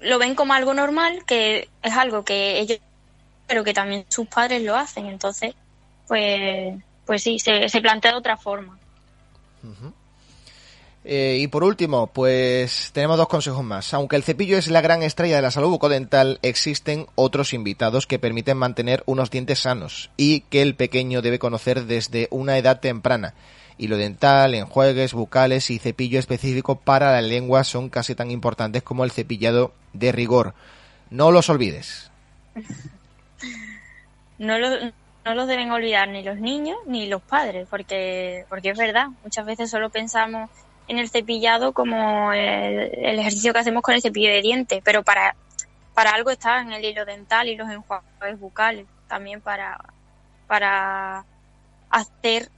lo ven como algo normal, que es algo que ellos pero que también sus padres lo hacen. Entonces, pues, pues sí, se, plantea de otra forma. Eh, y por último, pues tenemos dos consejos más. Aunque el cepillo es la gran estrella de la salud bucodental, existen otros invitados que permiten mantener unos dientes sanos y que el pequeño debe conocer desde una edad temprana. Hilo dental, enjuagues bucales y cepillo específico para la lengua son casi tan importantes como el cepillado de rigor. No los olvides. No, no los deben olvidar ni los niños ni los padres, porque, porque es verdad, muchas veces solo pensamos en el cepillado como el, ejercicio que hacemos con el cepillo de dientes, pero para, para algo está en el hilo dental y los enjuagues bucales, también para, para hacer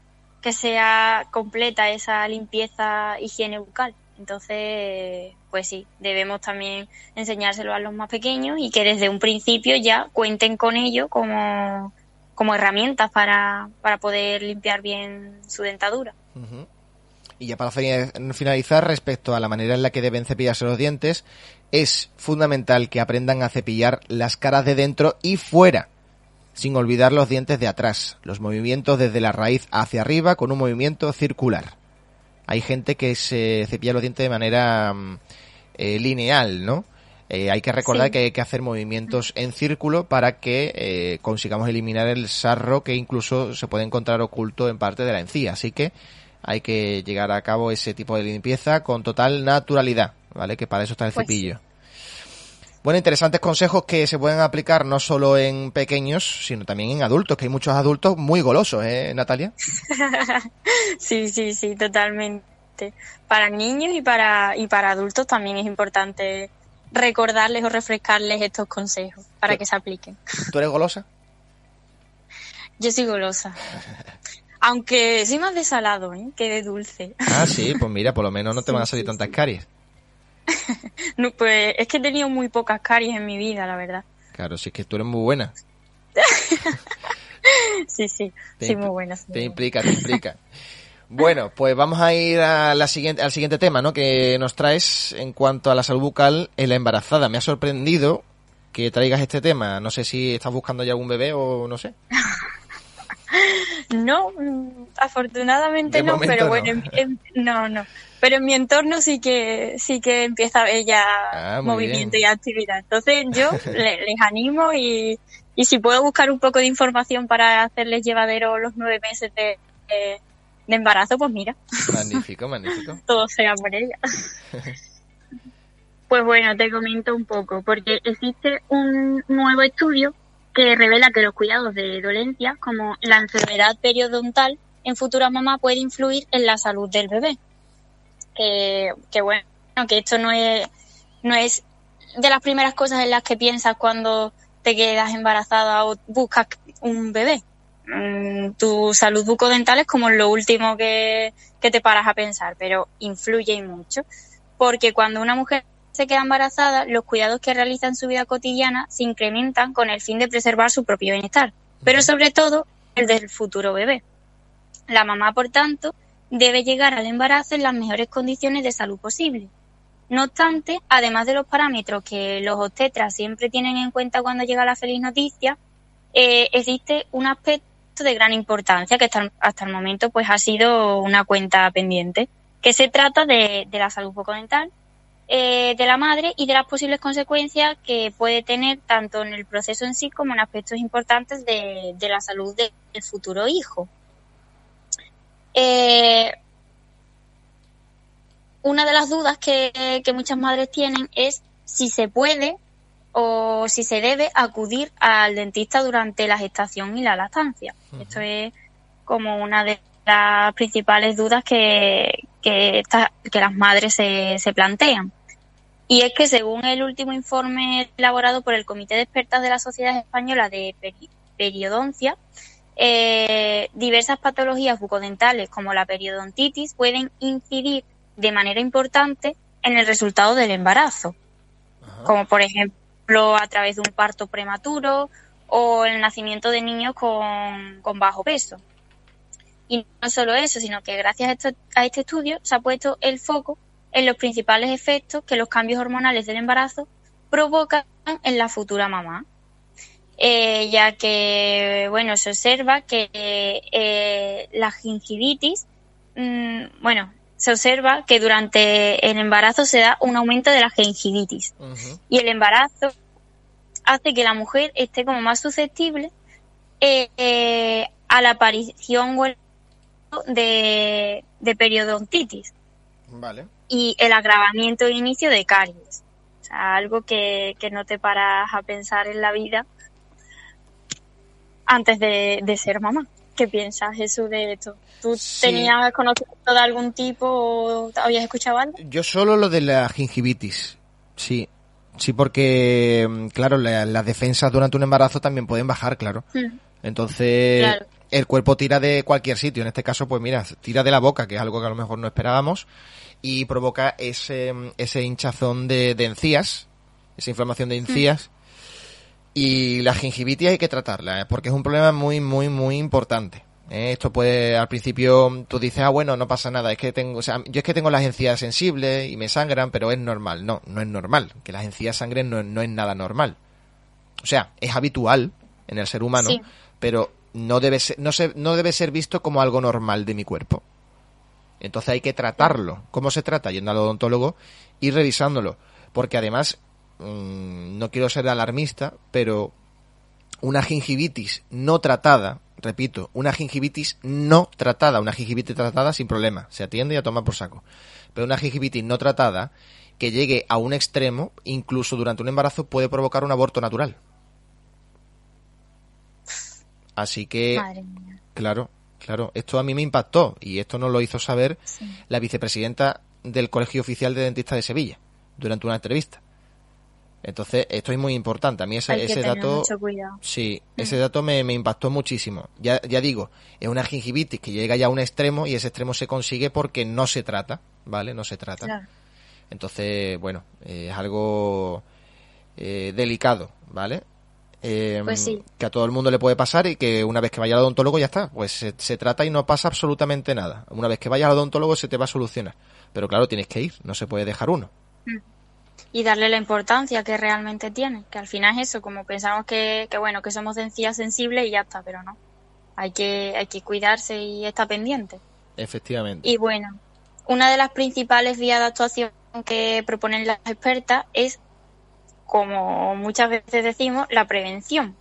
que sea completa esa limpieza higiene bucal. Entonces, pues sí, debemos también enseñárselo a los más pequeños y que desde un principio ya cuenten con ello como, como herramientas para, para poder limpiar bien su dentadura. Y ya para finalizar, respecto a la manera en la que deben cepillarse los dientes, es fundamental que aprendan a cepillar las caras de dentro y fuera, sin olvidar los dientes de atrás, los movimientos desde la raíz hacia arriba con un movimiento circular. Hay gente que se cepilla los dientes de manera mm, eh, lineal, ¿no? Eh, hay que recordar que hay que hacer movimientos en círculo para que eh, consigamos eliminar el sarro que incluso se puede encontrar oculto en parte de la encía. Así que hay que llegar a cabo ese tipo de limpieza con total naturalidad, ¿vale? Que para eso está el pues cepillo. Bueno, interesantes consejos que se pueden aplicar no solo en pequeños, sino también en adultos, que hay muchos adultos muy golosos, ¿eh, Natalia? sí, sí, sí, totalmente. Para niños y para, y para adultos también es importante recordarles o refrescarles estos consejos para que se apliquen. ¿Tú eres golosa? Yo soy golosa. Aunque soy más de salado ¿eh? que de dulce. Ah, sí, pues mira, por lo menos no te van a salir tantas caries. no, pues es que he tenido muy pocas caries en mi vida, la verdad. Claro, sí es que tú eres muy buena. sí, sí, sí, muy buena. te implica, te implica. Bueno, pues vamos a ir a la siguiente, al siguiente tema, ¿no? Que nos traes en cuanto a la salud bucal en la embarazada. Me ha sorprendido que traigas este tema. No sé si estás buscando ya algún bebé o no sé. No, mm, afortunadamente no, pero bueno, no, no. Pero en mi entorno sí que sí que empieza a haber ya ah, movimiento y actividad. Entonces yo les, animo y, y si puedo buscar un poco de información para hacerles llevadero los nueve meses de, de, embarazo, pues mira. Magnífico, magnífico. Todo sea por ella. Pues bueno, te comento un poco, porque existe un nuevo estudio que revela que los cuidados de dolencias como la enfermedad periodontal en futuras mamás puede influir en la salud del bebé. Que, que bueno, que esto no es, no es de las primeras cosas en las que piensas cuando te quedas embarazada o buscas un bebé. Mm, tu salud bucodental es como lo último que, que te paras a pensar, pero influye mucho. Porque cuando una mujer se queda embarazada, los cuidados que realiza en su vida cotidiana se incrementan con el fin de preservar su propio bienestar, pero sobre todo el del futuro bebé. La mamá, por tanto, debe llegar al embarazo en las mejores condiciones de salud posible. No obstante, además de los parámetros que los obstetras siempre tienen en cuenta cuando llega la feliz noticia, eh, existe un aspecto de gran importancia que hasta, el momento pues ha sido una cuenta pendiente, que se trata de, de la salud bucodental eh, de la madre y de las posibles consecuencias que puede tener tanto en el proceso en sí como en aspectos importantes de, la salud del futuro hijo. Eh, una de las dudas que, muchas madres tienen es si se puede o si se debe acudir al dentista durante la gestación y la lactancia. Esto es como una de las principales dudas que, que, que las madres se, se plantean. Y es que según el último informe elaborado por el Comité de Expertas de la Sociedad Española de Periodoncia, eh, diversas patologías bucodentales como la periodontitis pueden incidir de manera importante en el resultado del embarazo, como por ejemplo a través de un parto prematuro o el nacimiento de niños con, con bajo peso. Y no solo eso, sino que gracias a este estudio se ha puesto el foco en los principales efectos que los cambios hormonales del embarazo provocan en la futura mamá. Eh, ya que, bueno, se observa que eh, la gingivitis, mm, bueno, se observa que durante el embarazo se da un aumento de la gingivitis. Y el embarazo hace que la mujer esté como más susceptible eh, eh, a la aparición de, de periodontitis. Vale. Y el agravamiento de inicio de caries. O sea, algo que, que no te paras a pensar en la vida antes de, de ser mamá. ¿Qué piensas, Jesús, de esto? ¿Tú tenías conocimiento de algún tipo o habías escuchado algo? Yo solo lo de la gingivitis, sí. Sí, porque, mm, claro, las defensas durante un embarazo también pueden bajar, claro. Hmm. Entonces, el cuerpo tira de cualquier sitio. En este caso, pues mira, tira de la boca, que es algo que a lo mejor no esperábamos, y provoca ese, ese hinchazón de, de encías, esa inflamación de encías, y la gingivitis hay que tratarla, ¿eh? porque es un problema muy, muy, muy importante. ¿eh? Esto puede, al principio, tú dices, ah, bueno, no pasa nada, es que tengo, o sea, yo es que tengo las encías sensibles y me sangran, pero es normal. No, no es normal. Que las encías sangren no, no es nada normal. O sea, es habitual en el ser humano, pero no debe ser, no, se, no debe ser visto como algo normal de mi cuerpo. Entonces hay que tratarlo. ¿Cómo se trata? Yendo al odontólogo y revisándolo. Porque además Mm, no quiero ser alarmista, pero una gingivitis no tratada, repito, una gingivitis no tratada, una gingivitis tratada sin problema, se atiende y a tomar por saco. Pero una gingivitis no tratada que llegue a un extremo, incluso durante un embarazo, puede provocar un aborto natural. Así que, claro, claro, esto a mí me impactó y esto nos lo hizo saber la vicepresidenta del Colegio Oficial de Dentistas de Sevilla durante una entrevista. Entonces, esto es muy importante. A mí ese, ese dato. Sí, mm. ese dato me, impactó muchísimo. Ya, ya digo, es una gingivitis que llega ya a un extremo y ese extremo se consigue porque no se trata, ¿vale? No se trata. Entonces, bueno, es algo eh, delicado, ¿vale? Pues que a todo el mundo le puede pasar y que una vez que vaya al odontólogo ya está, pues se, se, trata y no pasa absolutamente nada. Una vez que vayas al odontólogo se te va a solucionar. Pero claro, tienes que ir, no se puede dejar uno. Mm y darle la importancia que realmente tiene, que al final es eso, como pensamos que, que bueno, que somos de sensibles y ya está, pero no. Hay que, hay que cuidarse y estar pendiente. Efectivamente. Y bueno, una de las principales vías de actuación que proponen las expertas es, como muchas veces decimos, la prevención.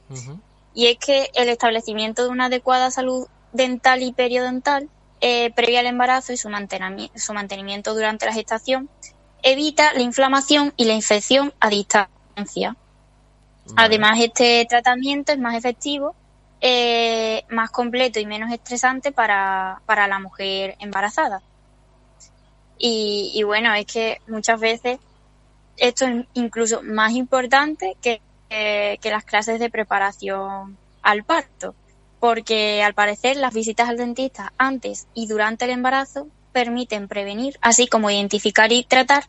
Y es que el establecimiento de una adecuada salud dental y periodontal eh, previa al embarazo y su mantenimiento, su mantenimiento durante la gestación evita la inflamación y la infección a distancia. Además, este tratamiento es más efectivo, eh, más completo y menos estresante para, para la mujer embarazada. Y, bueno, es que muchas veces esto es incluso más importante que, que las clases de preparación al parto, porque al parecer las visitas al dentista antes y durante el embarazo permiten prevenir, así como identificar y tratar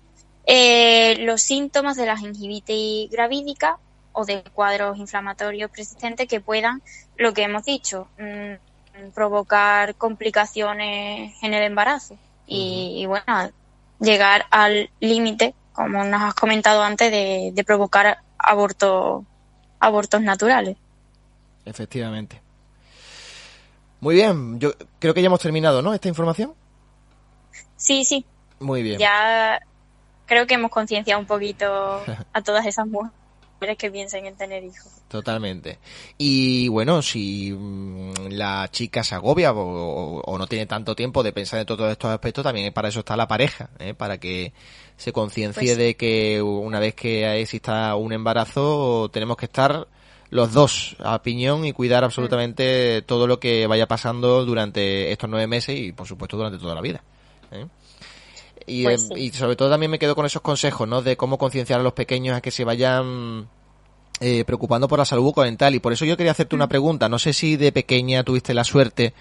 eh, los síntomas de la gingivitis gravídica o de cuadros inflamatorios persistentes que puedan, lo que hemos dicho, mm, provocar complicaciones en el embarazo. Y, bueno, llegar al límite, como nos has comentado antes, de, de provocar abortos abortos naturales. Efectivamente. Muy bien, yo creo que ya hemos terminado, ¿no? Esta información. Sí, sí. Muy bien. Ya creo que hemos concienciado un poquito a todas esas mujeres que piensen en tener hijos. Totalmente. Y bueno, si mm, la chica se agobia o, no tiene tanto tiempo de pensar en todos estos aspectos, también para eso está la pareja, ¿eh? para que se conciencie pues de que una vez que exista un embarazo tenemos que estar los dos a piñón y cuidar absolutamente todo lo que vaya pasando durante estos nueve meses y por supuesto durante toda la vida. ¿eh? Pues y, sobre todo también me quedo con esos consejos, ¿no? De cómo concienciar a los pequeños a que se vayan eh, preocupando por la salud bucodental. Y por eso yo quería hacerte una mm. pregunta. No sé si de pequeña tuviste la suerte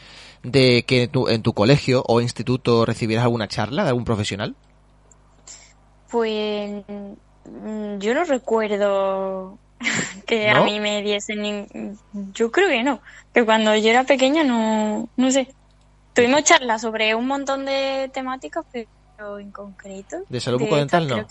de que en tu colegio o instituto recibieras alguna charla de algún profesional. Pues mm, yo no recuerdo que a mí me diesen yo creo que no que cuando yo era pequeña no no sé tuvimos charlas sobre un montón de temáticas pero en concreto. ¿De salud bucodental no?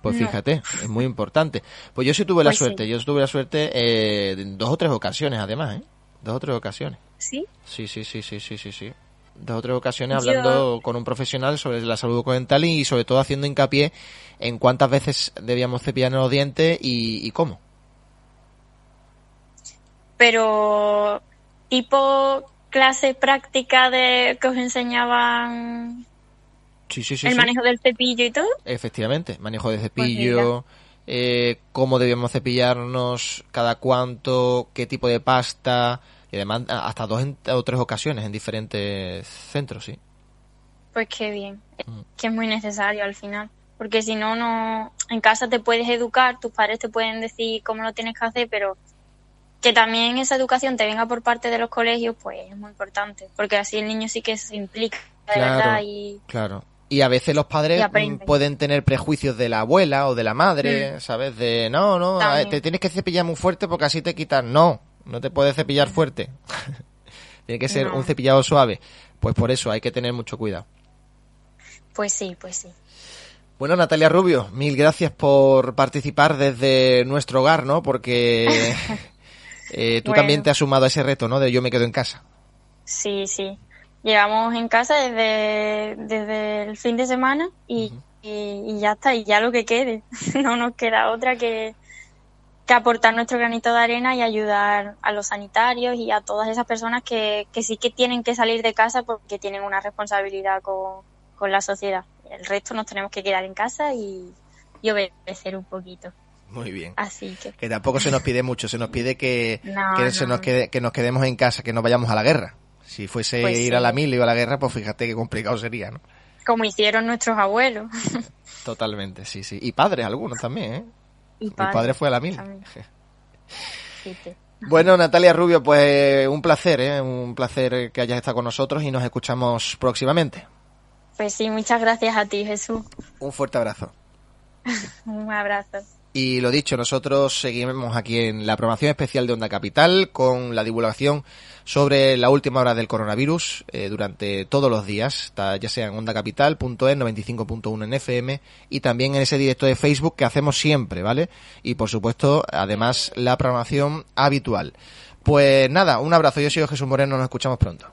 Pues fíjate, es muy importante. Pues yo sí tuve la pues suerte, yo tuve la suerte eh, en dos o tres ocasiones además, ¿eh? Dos o tres ocasiones. ¿Sí? Sí, sí, sí, sí, sí, sí, sí. Dos o tres ocasiones hablando con un profesional sobre la salud bucodental y sobre todo haciendo hincapié en cuántas veces debíamos cepillar los dientes y, cómo. Pero tipo clase práctica de que os enseñaban el manejo del cepillo y todo. Efectivamente, manejo de pues cepillo, eh, cómo debíamos cepillarnos, cada cuánto, qué tipo de pasta, y además hasta dos o tres ocasiones en diferentes centros, sí. Pues qué bien, mm. que es muy necesario al final, porque si no, no, en casa te puedes educar, tus padres te pueden decir cómo lo tienes que hacer, pero que también esa educación te venga por parte de los colegios, pues es muy importante, porque así el niño sí que se implica, de verdad, y... Claro, y a veces los padres pueden tener prejuicios de la abuela o de la madre, mm. ¿sabes? De, no, no, te tienes que cepillar muy fuerte porque así te quitan. No, no te puedes cepillar fuerte. Tiene que ser un cepillado suave. Pues por eso hay que tener mucho cuidado. Pues sí, pues sí. Bueno, Natalia Rubio, mil gracias por participar desde nuestro hogar, ¿no? Porque eh, tú también te has sumado a ese reto, ¿no? De yo me quedo en casa. Sí, sí llegamos en casa desde, desde el fin de semana y, y, ya está, y ya lo que quede. no nos queda otra que, que aportar nuestro granito de arena y ayudar a los sanitarios y a todas esas personas que, que sí que tienen que salir de casa porque tienen una responsabilidad con, con la sociedad. El resto nos tenemos que quedar en casa y, y obedecer un poquito. Muy bien. Así que. Que tampoco se nos pide mucho, se nos pide que, que, Se nos quede, que nos quedemos en casa, que no vayamos a la guerra. Si fuese pues ir a la mil o a la guerra, pues fíjate qué complicado sería, ¿no? Como hicieron nuestros abuelos. Totalmente, sí, sí. Y padres algunos también, ¿eh? Mi padre fue a la mil. Bueno, Natalia Rubio, pues un placer, ¿eh? Un placer que hayas estado con nosotros y nos escuchamos próximamente. Pues sí, muchas gracias a ti, Jesús. Un fuerte abrazo. un abrazo. Y lo dicho, nosotros seguimos aquí en la programación especial de Onda Capital con la divulgación sobre la última hora del coronavirus eh, durante todos los días, ya sea en ondacapital.es, 95.1 en FM y también en ese directo de Facebook que hacemos siempre, ¿vale? Y por supuesto, además, la programación habitual. Pues nada, un abrazo, yo soy Jesús Moreno, nos escuchamos pronto.